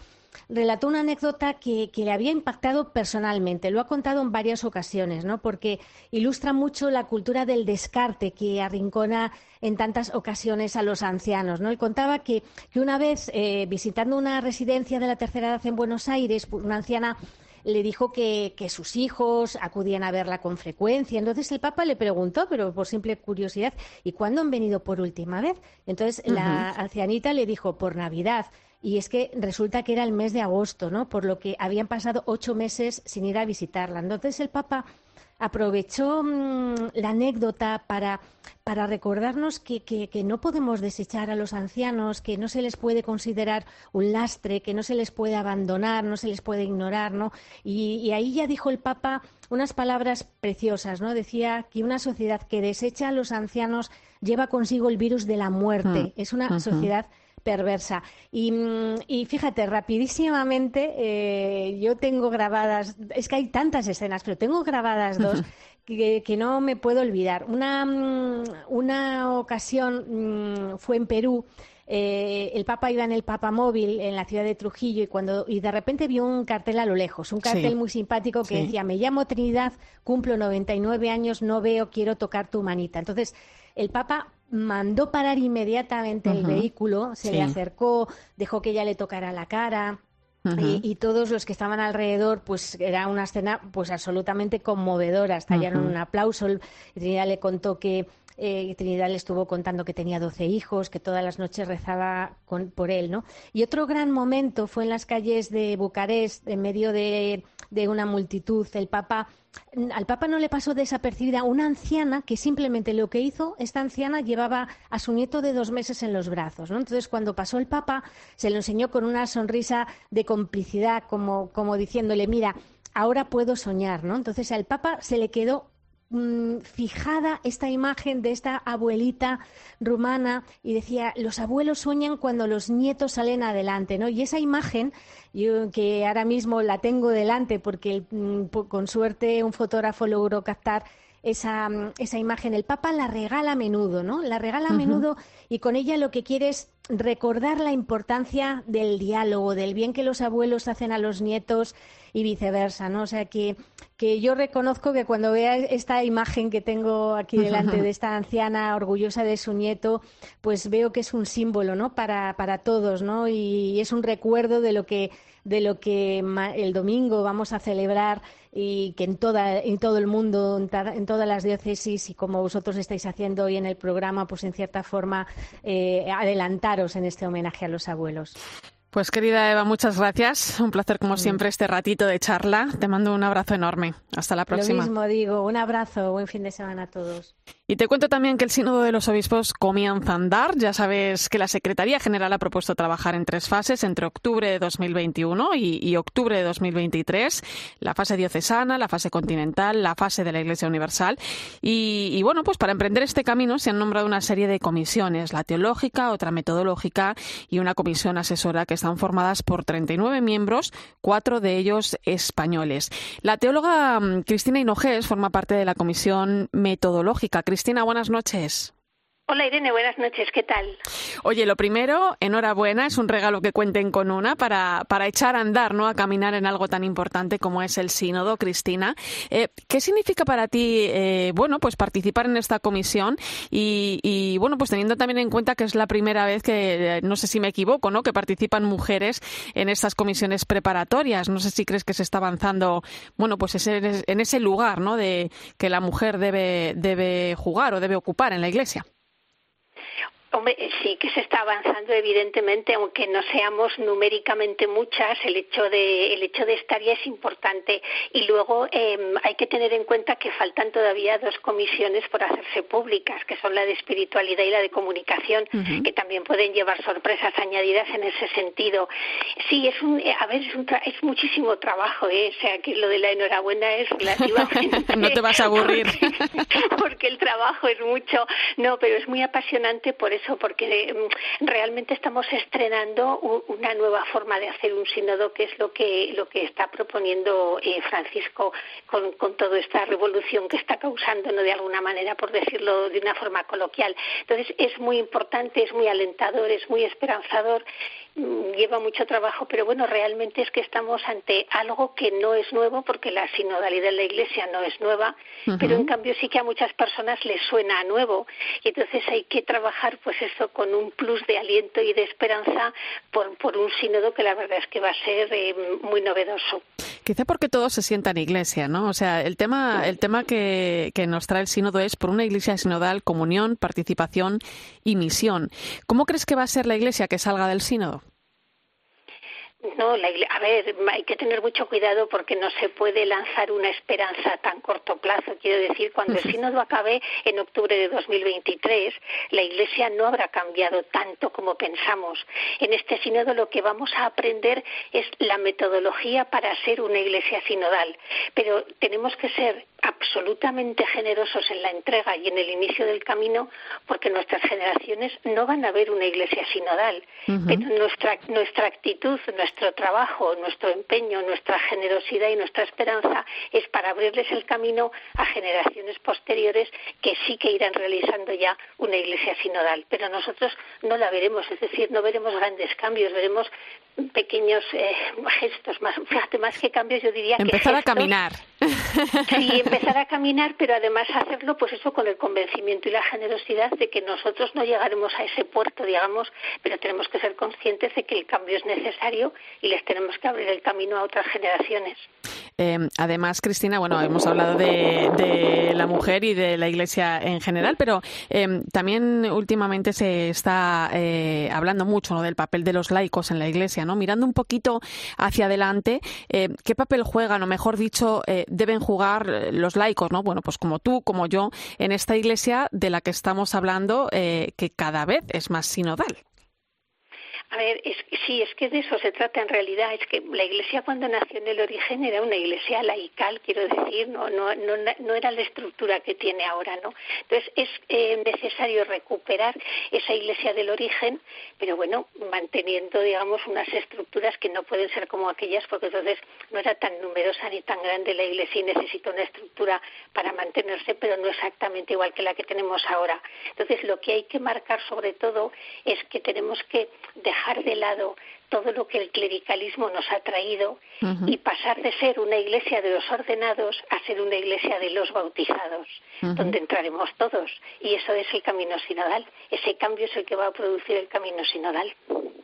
Speaker 21: relató una anécdota que, le había impactado personalmente. Lo ha contado en varias ocasiones, ¿no? Porque ilustra mucho la cultura del descarte que arrincona en tantas ocasiones a los ancianos, ¿no? Él contaba que, una vez eh, visitando una residencia de la tercera edad en Buenos Aires, una anciana le dijo que, sus hijos acudían a verla con frecuencia. Entonces el Papa le preguntó, pero por simple curiosidad, ¿y cuándo han venido por última vez? Entonces la ancianita le dijo, por Navidad y es que resulta que era el mes de agosto, ¿no? Por lo que habían pasado ocho meses sin ir a visitarla. Entonces el Papa aprovechó mm, la anécdota para, para recordarnos que, que, no podemos desechar a los ancianos, que no se les puede considerar un lastre, que no se les puede abandonar, no se les puede ignorar, ¿no? Y, y ahí ya dijo el Papa unas palabras preciosas, ¿no? Decía que una sociedad que desecha a los ancianos lleva consigo el virus de la muerte. Mm. Es una sociedad perversa. Y, mm, y fíjate, rapidísimamente, eh, yo tengo grabadas, es que hay tantas escenas, pero tengo grabadas dos. Que, no me puedo olvidar. Una, mm, una ocasión mm, fue en Perú, eh, el Papa iba en el Papa móvil en la ciudad de Trujillo y cuando y de repente vio un cartel a lo lejos, un cartel muy simpático que decía me llamo Trinidad, cumplo 99 años, no veo, quiero tocar tu manita. Entonces el Papa mandó parar inmediatamente el vehículo, se le acercó, dejó que ella le tocara la cara. y, todos los que estaban alrededor, pues era una escena pues absolutamente conmovedora. Estallaron un aplauso. Trinidad le contó que eh, Trinidad le estuvo contando que tenía 12 hijos, que todas las noches rezaba por él, ¿no? Y otro gran momento fue en las calles de Bucarest, en medio de, una multitud. El Papa al Papa no le pasó desapercibida una anciana que simplemente lo que hizo, esta anciana llevaba a su nieto de dos meses en los brazos. ¿no? Entonces, cuando pasó el Papa, se lo enseñó con una sonrisa de complicidad, como, como diciéndole, mira, ahora puedo soñar. ¿no? Entonces, al Papa se le quedó Mm, fijada esta imagen de esta abuelita rumana y decía, los abuelos sueñan cuando los nietos salen adelante, ¿no? Y esa imagen, yo que ahora mismo la tengo delante porque mm, con suerte un fotógrafo logró captar esa, mm, esa, imagen. El Papa la regala a menudo, ¿no? La regala a menudo y con ella lo que quiere es recordar la importancia del diálogo, del bien que los abuelos hacen a los nietos y viceversa, ¿no? O sea, que, que yo reconozco que cuando vea esta imagen que tengo aquí delante de esta anciana orgullosa de su nieto, pues veo que es un símbolo, ¿no? Para, para todos, ¿no? Y es un recuerdo de lo que de lo que el domingo vamos a celebrar y que en, toda, en todo el mundo, en, todas las diócesis y como vosotros estáis haciendo hoy en el programa, pues en cierta forma eh, adelantaros en este homenaje a los abuelos.
Speaker 1: Pues querida Eva, muchas gracias. Un placer como siempre este ratito de charla. Te mando un abrazo enorme. Hasta la próxima.
Speaker 21: Lo mismo digo, un abrazo, buen fin de semana a todos.
Speaker 1: Y te cuento también que el Sínodo de los Obispos comienza a andar. Ya sabes que la Secretaría General ha propuesto trabajar en tres fases entre octubre de 2021 y, octubre de 2023. La fase diocesana, la fase continental, la fase de la Iglesia Universal. Y, bueno, pues para emprender este camino se han nombrado una serie de comisiones, la teológica, otra metodológica y una comisión asesora que están formadas por 39 miembros, cuatro de ellos españoles. La teóloga mm, Cristina Hinojés forma parte de la comisión metodológica. Cristina, buenas noches.
Speaker 23: Hola Irene, buenas noches, ¿qué tal?
Speaker 1: Oye, lo primero, enhorabuena, es un regalo que cuenten con una para, para echar a andar, ¿no? A caminar en algo tan importante como es el sínodo, Cristina. Eh, ¿Qué significa para ti, eh, bueno, pues participar en esta comisión y, y, bueno, pues teniendo también en cuenta que es la primera vez que, eh, no sé si me equivoco, ¿no? Que participan mujeres en estas comisiones preparatorias. No sé si crees que se está avanzando, bueno, pues ese, en ese lugar, ¿no? De que la mujer debe, debe jugar o debe ocupar en la Iglesia.
Speaker 23: Hombre, sí que se está avanzando, evidentemente, aunque no seamos numéricamente muchas, el hecho de, el hecho de estar ya es importante. Y luego em, hay que tener en cuenta que faltan todavía dos comisiones por hacerse públicas, que son la de espiritualidad y la de comunicación, que también pueden llevar sorpresas añadidas en ese sentido. Sí, es un, a ver, es, un es muchísimo trabajo, ¿eh? o sea, que lo de la enhorabuena es relativamente.
Speaker 1: no te vas a aburrir.
Speaker 23: Porque, porque el trabajo es mucho, no, pero es muy apasionante por eso, porque mm, realmente estamos estrenando una nueva forma de hacer un sínodo, que es lo que, lo que está proponiendo eh, Francisco con, con toda esta revolución que está causando, ¿no? de alguna manera, por decirlo de una forma coloquial. Entonces, es muy importante, es muy alentador, es muy esperanzador lleva mucho trabajo, pero bueno, realmente es que estamos ante algo que no es nuevo, porque la sinodalidad en la Iglesia no es nueva, pero en cambio sí que a muchas personas les suena a nuevo. Y entonces hay que trabajar, pues eso, con un plus de aliento y de esperanza por, por un sínodo que la verdad es que va a ser eh, muy novedoso.
Speaker 1: Quizá porque todos se sientan iglesia, ¿no? O sea, el tema, el tema que, que nos trae el sínodo es por una iglesia sinodal, comunión, participación y misión. ¿Cómo crees que va a ser la iglesia que salga del sínodo?
Speaker 23: No, la, a ver, hay que tener mucho cuidado porque no se puede lanzar una esperanza a tan corto plazo. Quiero decir, cuando el sínodo acabe en octubre de 2023, la Iglesia no habrá cambiado tanto como pensamos. En este sínodo lo que vamos a aprender es la metodología para ser una Iglesia sinodal. Pero tenemos que ser absolutamente generosos en la entrega y en el inicio del camino porque nuestras generaciones no van a ver una iglesia sinodal. Pero nuestra, nuestra actitud, nuestro trabajo, nuestro empeño, nuestra generosidad y nuestra esperanza es para abrirles el camino a generaciones posteriores que sí que irán realizando ya una iglesia sinodal. Pero nosotros no la veremos, es decir, no veremos grandes cambios, veremos pequeños eh, gestos, más, fíjate, más que cambios, yo diría
Speaker 1: empezar a caminar.
Speaker 23: Sí, empezar a caminar, pero además hacerlo, pues eso, con el convencimiento y la generosidad de que nosotros no llegaremos a ese puerto, digamos, pero tenemos que ser conscientes de que el cambio es necesario y les tenemos que abrir el camino a otras generaciones.
Speaker 1: Em, además, Cristina, bueno, hemos hablado de, la mujer y de la Iglesia en general, pero em, también últimamente se está eh, hablando mucho del papel de los laicos en la Iglesia, ¿no? Mirando un poquito hacia adelante, eh, ¿qué papel juegan, o mejor dicho, eh, deben jugar los laicos, ¿no? Bueno, pues como tú, como yo, en esta Iglesia de la que estamos hablando, que cada vez es más sinodal.
Speaker 23: A ver, es, sí, es que de eso se trata en realidad. Es que la Iglesia cuando nació en el origen era una Iglesia laical, quiero decir, no, no, no, no era la estructura que tiene ahora, ¿no? Entonces es eh, necesario recuperar esa Iglesia del origen, pero bueno, manteniendo, digamos, unas estructuras que no pueden ser como aquellas, porque entonces no era tan numerosa ni tan grande la Iglesia y necesita una estructura para mantenerse, pero no exactamente igual que la que tenemos ahora. Entonces lo que hay que marcar sobre todo es que tenemos que dejar dejar de lado todo lo que el clericalismo nos ha traído y pasar de ser una iglesia de los ordenados a ser una iglesia de los bautizados, donde entraremos todos. Y eso es el camino sinodal. Ese cambio es el que va a producir el camino sinodal.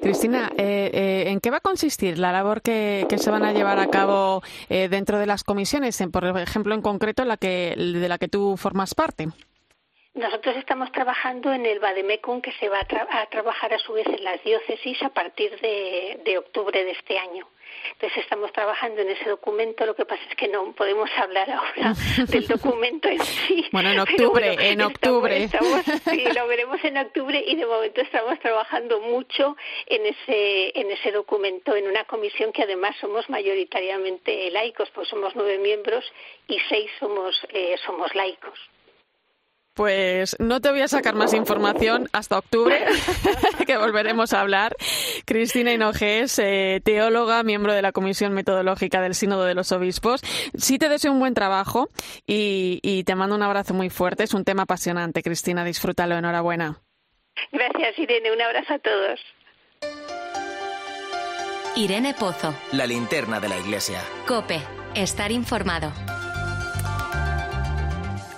Speaker 1: Cristina, eh, eh, ¿en qué va a consistir la labor que, se van a llevar a cabo eh, dentro de las comisiones, por ejemplo, en concreto la que, de la que tú formas parte?
Speaker 23: Nosotros estamos trabajando en el Bademecum, que se va a, trabajar a su vez en las diócesis a partir de, octubre de este año. Entonces estamos trabajando en ese documento. Lo que pasa es que no podemos hablar ahora del documento en sí.
Speaker 1: Bueno, en octubre, en octubre.
Speaker 23: sí, lo veremos en octubre y de momento estamos trabajando mucho en ese en ese documento, en una comisión que además somos mayoritariamente laicos, pues somos nueve miembros y seis somos eh, somos laicos.
Speaker 1: Pues no te voy a sacar más información hasta octubre, que volveremos a hablar. Cristina Hinojés, eh, teóloga, miembro de la Comisión Metodológica del Sínodo de los Obispos. Sí te deseo un buen trabajo y, y te mando un abrazo muy fuerte. Es un tema apasionante, Cristina. Disfrútalo. Enhorabuena.
Speaker 23: Gracias, Irene. Un abrazo a todos.
Speaker 4: Irene Pozo.
Speaker 5: La linterna de la iglesia.
Speaker 4: Cope. Estar informado.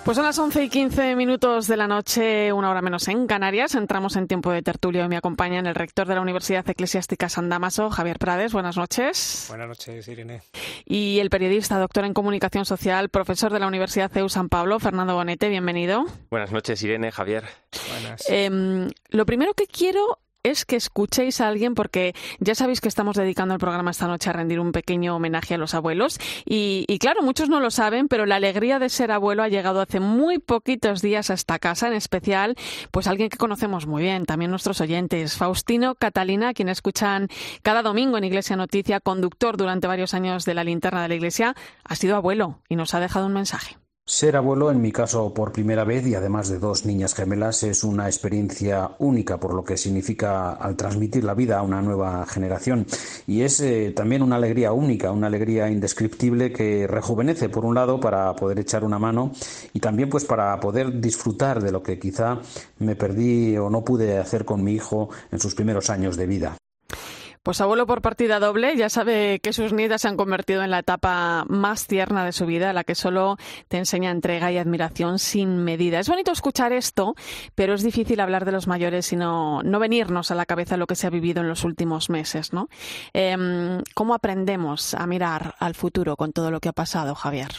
Speaker 1: Pues son las 11 y 15 minutos de la noche, una hora menos en Canarias. Entramos en tiempo de tertulio y me acompaña el rector de la Universidad Eclesiástica San Damaso, Javier Prades. Buenas noches.
Speaker 24: Buenas noches, Irene.
Speaker 1: Y el periodista, doctor en comunicación social, profesor de la Universidad CEU San Pablo, Fernando Bonete. Bienvenido.
Speaker 25: Buenas noches, Irene, Javier.
Speaker 24: Buenas.
Speaker 1: Em, lo primero que quiero es que escuchéis a alguien porque ya sabéis que estamos dedicando el programa esta noche a rendir un pequeño homenaje a los abuelos y, claro, muchos no lo saben, pero la alegría de ser abuelo ha llegado hace muy poquitos días a esta casa, en especial pues alguien que conocemos muy bien, también nuestros oyentes, Faustino Catalina, quien escuchan cada domingo en Iglesia Noticia, conductor durante varios años de la linterna de la Iglesia, ha sido abuelo y nos ha dejado un mensaje.
Speaker 26: Ser abuelo, en mi caso por primera vez y además de dos niñas gemelas, es una experiencia única por lo que significa al transmitir la vida a una nueva generación. Y es eh, también una alegría única, una alegría indescriptible que rejuvenece, por un lado, para poder echar una mano y también pues para poder disfrutar de lo que quizá me perdí o no pude hacer con mi hijo en sus primeros años de vida.
Speaker 1: Pues abuelo por partida doble, ya sabe que sus nietas se han convertido en la etapa más tierna de su vida, la que solo te enseña entrega y admiración sin medida. Es bonito escuchar esto, pero es difícil hablar de los mayores y no, venirnos a la cabeza lo que se ha vivido en los últimos meses, ¿no? Em, ¿Cómo aprendemos a mirar al futuro con todo lo que ha pasado, Javier?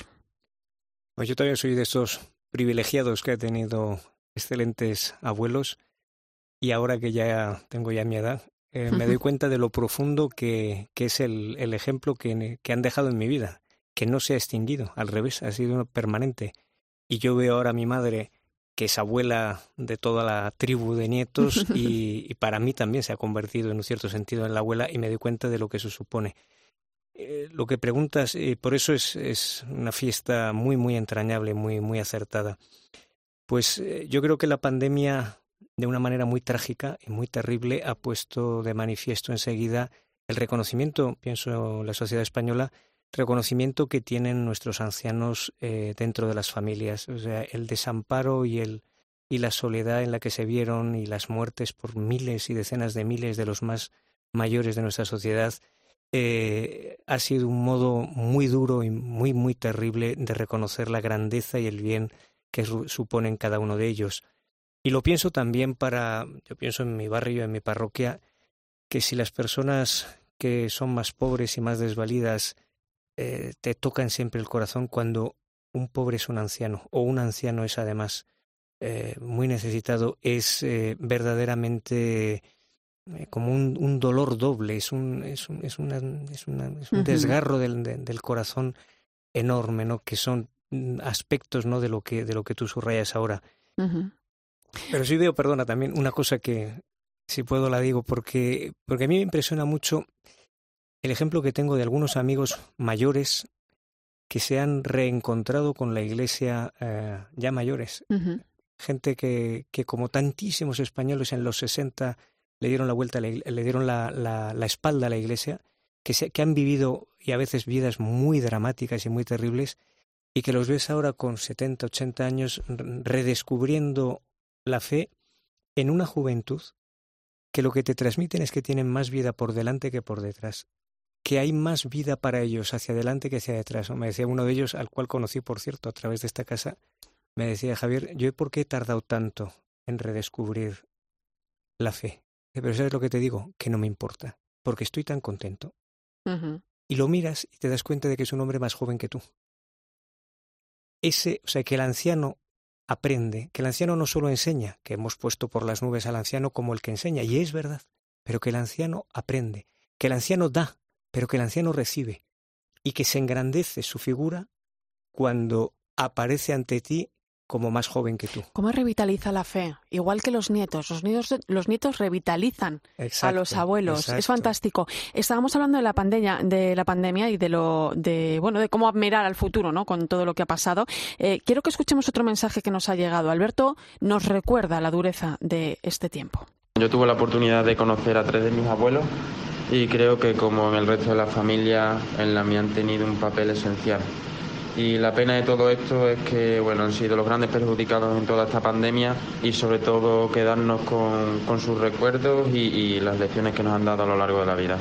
Speaker 24: Pues yo también soy de esos privilegiados que ha tenido excelentes abuelos y ahora que ya tengo ya mi edad, eh, me doy cuenta de lo profundo que, que es el, el ejemplo que, que, han dejado en mi vida, que no se ha extinguido, al revés, ha sido permanente. Y yo veo ahora a mi madre, que es abuela de toda la tribu de nietos, y, y, para mí también se ha convertido en un cierto sentido en la abuela, y me doy cuenta de lo que eso supone. Eh, lo que preguntas, eh, por eso es, es una fiesta muy, muy entrañable, muy, muy acertada. Pues yo creo que la pandemia de una manera muy trágica y muy terrible, ha puesto de manifiesto enseguida el reconocimiento, pienso la sociedad española, reconocimiento que tienen nuestros ancianos eh, dentro de las familias, o sea, el desamparo y el y la soledad en la que se vieron y las muertes por miles y decenas de miles de los más mayores de nuestra sociedad eh, ha sido un modo muy duro y muy muy terrible de reconocer la grandeza y el bien que suponen cada uno de ellos. Y lo pienso también para, yo pienso en mi barrio, en mi parroquia, que si las personas que son más pobres y más desvalidas eh, te tocan siempre el corazón cuando un pobre es un anciano o un anciano es además eh, muy necesitado, es eh, verdaderamente como un, un, dolor doble, es un, es un, es una, es, una, es un desgarro del, del corazón enorme, ¿no? Que son mm, aspectos, ¿no? De lo que, de lo que tú subrayas ahora. Pero sí veo, perdona, también una cosa que si puedo la digo, porque, porque a mí me impresiona mucho el ejemplo que tengo de algunos amigos mayores que se han reencontrado con la iglesia eh, ya mayores. Gente que, que, como tantísimos españoles en los 60 le dieron la vuelta, le, dieron la, la, la, espalda a la iglesia, que, se, que han vivido y a veces vidas muy dramáticas y muy terribles, y que los ves ahora con 70, 80 años redescubriendo la fe en una juventud que lo que te transmiten es que tienen más vida por delante que por detrás que hay más vida para ellos hacia adelante que hacia detrás. Me decía uno de ellos, al cual conocí, por cierto, a través de esta casa, me decía Javier, yo por qué he tardado tanto en redescubrir la fe. Pero ¿sabes lo que te digo? Que no me importa, porque estoy tan contento. Y lo miras y te das cuenta de que es un hombre más joven que tú. Ese, o sea, que el anciano aprende, que el anciano no solo enseña, que hemos puesto por las nubes al anciano como el que enseña, y es verdad, pero que el anciano aprende, que el anciano da, pero que el anciano recibe y que se engrandece su figura cuando aparece ante ti como más joven que tú.
Speaker 1: ¿Cómo revitaliza la fe? Igual que los nietos. Los nietos, los nietos revitalizan a los abuelos. Es fantástico. Estábamos hablando de la pandemia, de la pandemia y de lo, de bueno, de cómo admirar al futuro, ¿no? Con todo lo que ha pasado. Eh, quiero que escuchemos otro mensaje que nos ha llegado. Alberto nos recuerda la dureza de este tiempo.
Speaker 25: Yo tuve la oportunidad de conocer a tres de mis abuelos y creo que como en el resto de la familia, en la mía han tenido un papel esencial. Y la pena de todo esto es que bueno, han sido los grandes perjudicados en toda esta pandemia y sobre todo quedarnos con, sus recuerdos y las lecciones que nos han dado a lo largo de la vida.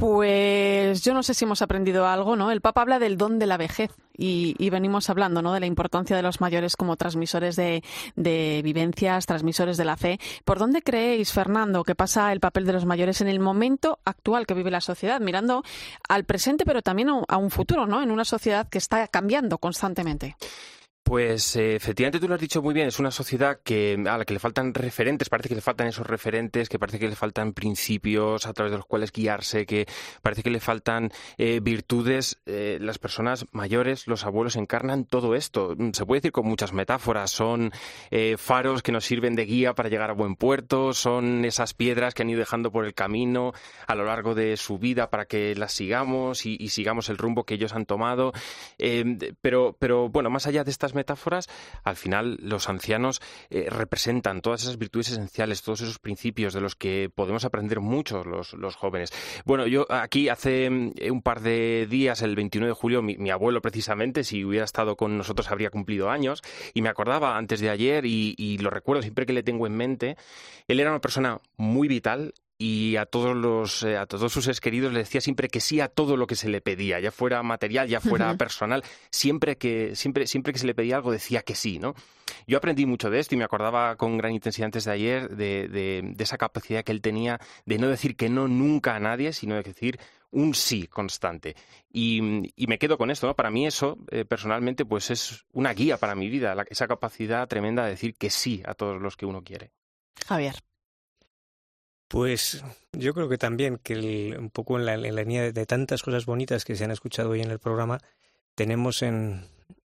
Speaker 1: Pues yo no sé si hemos aprendido algo, ¿no? El Papa habla del don de la vejez y, venimos hablando, ¿no? De la importancia de los mayores como transmisores de, vivencias, transmisores de la fe. ¿Por dónde creéis, Fernando, que pasa el papel de los mayores en el momento actual que vive la sociedad, mirando al presente, pero también a un futuro, ¿no? En una sociedad que está cambiando constantemente.
Speaker 27: Pues eh, efectivamente tú lo has dicho muy bien, es una sociedad que a la que le faltan referentes, parece que le faltan esos referentes, que parece que le faltan principios a través de los cuales guiarse, que parece que le faltan eh, virtudes. Eh, las personas mayores, los abuelos encarnan todo esto. Mm, se puede decir con muchas metáforas, son faros que nos sirven de guía para llegar a buen puerto, son esas piedras que han ido dejando por el camino a lo largo de su vida para que las sigamos y, sigamos el rumbo que ellos han tomado. pero bueno, más allá de estas metáforas, al final los ancianos eh, representan todas esas virtudes esenciales, todos esos principios de los que podemos aprender mucho los, jóvenes. Bueno, yo aquí hace eh, un par de días, el 21 de julio, mi, abuelo precisamente, si hubiera estado con nosotros, habría cumplido años, y me acordaba antes de ayer, y, y lo recuerdo siempre que le tengo en mente, él era una persona muy vital, y a todos los eh, a todos sus seres queridos le decía siempre que sí a todo lo que se le pedía, ya fuera material, ya fuera personal, siempre que siempre siempre que se le pedía algo decía que sí, ¿no? Yo aprendí mucho de esto y me acordaba con gran intensidad antes de ayer de, de, esa capacidad que él tenía de no decir que no nunca a nadie, sino de decir un sí constante. Y, me quedo con esto, ¿no? Para mí eso, eh, personalmente, pues es una guía para mi vida, esa capacidad tremenda de decir que sí a todos los que uno quiere.
Speaker 1: Javier.
Speaker 24: Pues yo creo que también que un poco en la, línea de, tantas cosas bonitas que se han escuchado hoy en el programa, tenemos en,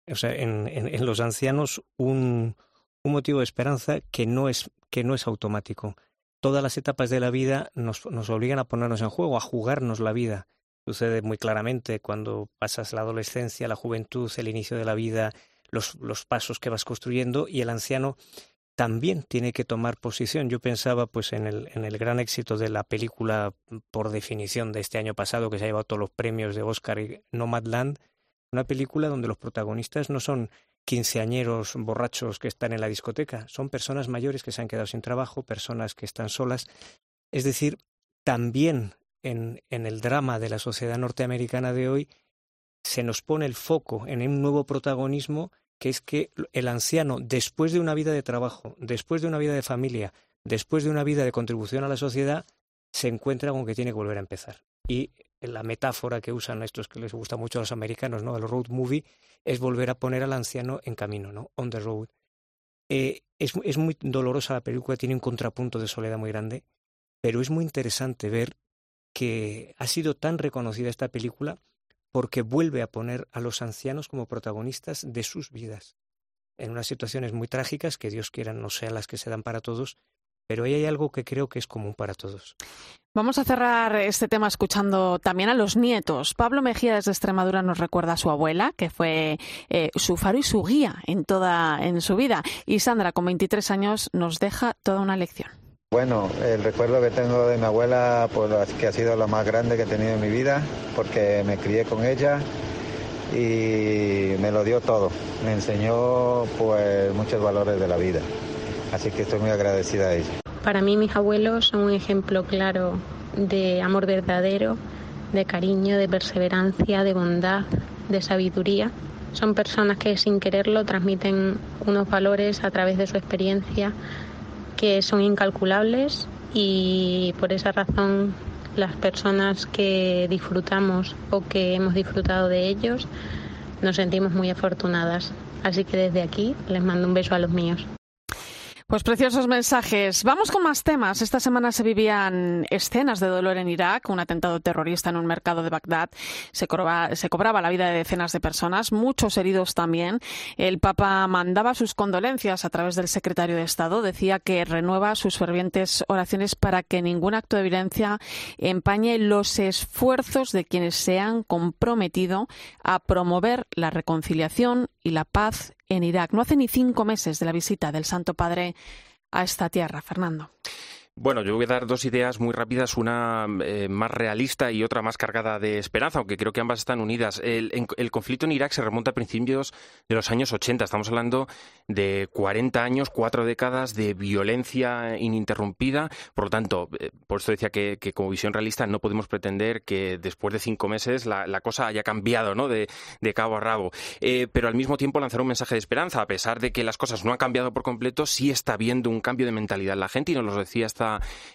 Speaker 24: o sea, en, en, los ancianos un, un, motivo de esperanza que no es, que no es automático. Todas las etapas de la vida nos, nos obligan a ponernos en juego, a jugarnos la vida. Sucede muy claramente cuando pasas la adolescencia, la juventud, el inicio de la vida, los pasos que vas construyendo y el anciano también tiene que tomar posición. Yo pensaba pues en el, en el gran éxito de la película por definición de este año pasado que se ha llevado todos los premios de Oscar y Nomadland, una película donde los protagonistas no son quinceañeros borrachos que están en la discoteca, son personas mayores que se han quedado sin trabajo, personas que están solas. Es decir, también en, en el drama de la sociedad norteamericana de hoy se nos pone el foco en un nuevo protagonismo que es que el anciano, después de una vida de trabajo, después de una vida de familia, después de una vida de contribución a la sociedad, se encuentra con que tiene que volver a empezar. Y la metáfora que usan estos que les gusta mucho a los americanos, ¿no? Los road movie, es volver a poner al anciano en camino, ¿no? On the road. Eh, es, es muy dolorosa la película, tiene un contrapunto de soledad muy grande, pero es muy interesante ver que ha sido tan reconocida esta película porque vuelve a poner a los ancianos como protagonistas de sus vidas, en unas situaciones muy trágicas que Dios quiera no sean las que se dan para todos, pero ahí hay algo que creo que es común para todos.
Speaker 1: Vamos a cerrar este tema escuchando también a los nietos. Pablo Mejía desde Extremadura nos recuerda a su abuela, que fue eh, su faro y su guía en toda en su vida. Y Sandra, con 23 años, nos deja toda una lección.
Speaker 28: Bueno, el recuerdo que tengo de mi abuela, pues que ha sido lo más grande que he tenido en mi vida, porque me crié con ella y me lo dio todo. Me enseñó pues muchos valores de la vida. Así que estoy muy agradecida a ella.
Speaker 29: Para mí mis abuelos son un ejemplo claro de amor verdadero, de cariño, de perseverancia, de bondad, de sabiduría. Son personas que sin quererlo transmiten unos valores a través de su experiencia que son incalculables y por esa razón las personas que disfrutamos o que hemos disfrutado de ellos nos sentimos muy afortunadas. Así que desde aquí les mando un beso a los míos.
Speaker 1: Pues preciosos mensajes. Vamos con más temas. Esta semana se vivían escenas de dolor en Irak, un atentado terrorista en un mercado de Bagdad. Se cobraba, se cobraba la vida de decenas de personas, muchos heridos también. El Papa mandaba sus condolencias a través del secretario de Estado. Decía que renueva sus fervientes oraciones para que ningún acto de violencia empañe los esfuerzos de quienes se han comprometido a promover la reconciliación y la paz en Irak. No hace ni cinco meses de la visita del Santo Padre a esta tierra, Fernando.
Speaker 27: Bueno, yo voy a dar dos ideas muy rápidas, una eh, más realista y otra más cargada de esperanza, aunque creo que ambas están unidas. El, conflicto en Irak se remonta a principios de los años 80. Estamos hablando de 40 años, cuatro décadas de violencia ininterrumpida. Por lo tanto, eh, por esto decía que, como visión realista no podemos pretender que después de cinco meses la, cosa haya cambiado ¿no? de, cabo a rabo. Eh, pero al mismo tiempo lanzar un mensaje de esperanza. A pesar de que las cosas no han cambiado por completo, sí está habiendo un cambio de mentalidad en la gente y nos lo decía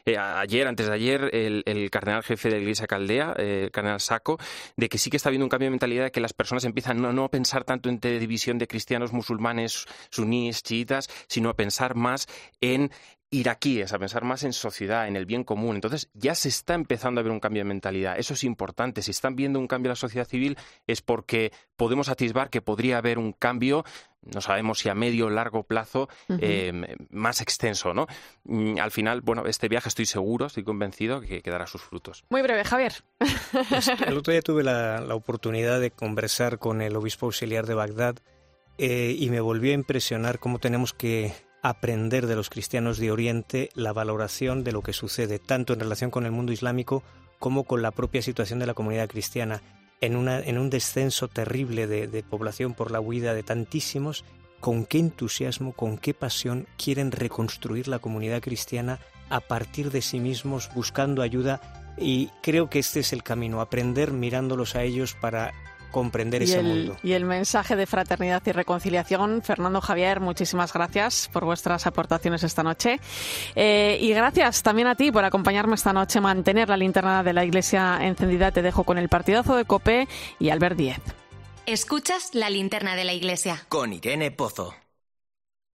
Speaker 27: eh, ayer, antes de ayer, el, cardenal jefe de la Iglesia Caldea, eh, el cardenal Saco, de que sí que está habiendo un cambio de mentalidad, de que las personas empiezan no, no a pensar tanto en división de cristianos, musulmanes, suníes, chiitas, sino a pensar más en iraquíes, a pensar más en sociedad, en el bien común. Entonces ya se está empezando a ver un cambio de mentalidad. Eso es importante. Si están viendo un cambio en la sociedad civil es porque podemos atisbar que podría haber un cambio, no sabemos si a medio o largo plazo, em, más extenso. ¿no? Mm, al final, bueno, este viaje estoy seguro, estoy convencido que, dará sus frutos.
Speaker 1: Muy breve, Javier.
Speaker 24: El otro día tuve la, oportunidad de conversar con el obispo auxiliar de Bagdad eh, y me volvió a impresionar cómo tenemos que aprender de los cristianos de Oriente la valoración de lo que sucede, tanto en relación con el mundo islámico como con la propia situación de la comunidad cristiana. En, una, en un descenso terrible de, de población por la huida de tantísimos, con qué entusiasmo, con qué pasión quieren reconstruir la comunidad cristiana a partir de sí mismos, buscando ayuda. Y creo que este es el camino, aprender mirándolos a ellos para comprender ese mundo.
Speaker 1: Y el mensaje de fraternidad y reconciliación. Fernando Javier, muchísimas gracias por vuestras aportaciones esta noche. Eh, y gracias también a ti por acompañarme esta noche, mantener la linterna de la iglesia encendida. Te dejo con el partidazo de Copé y Albert Diez.
Speaker 4: Escuchas la linterna de la iglesia.
Speaker 5: Con Irene Pozo.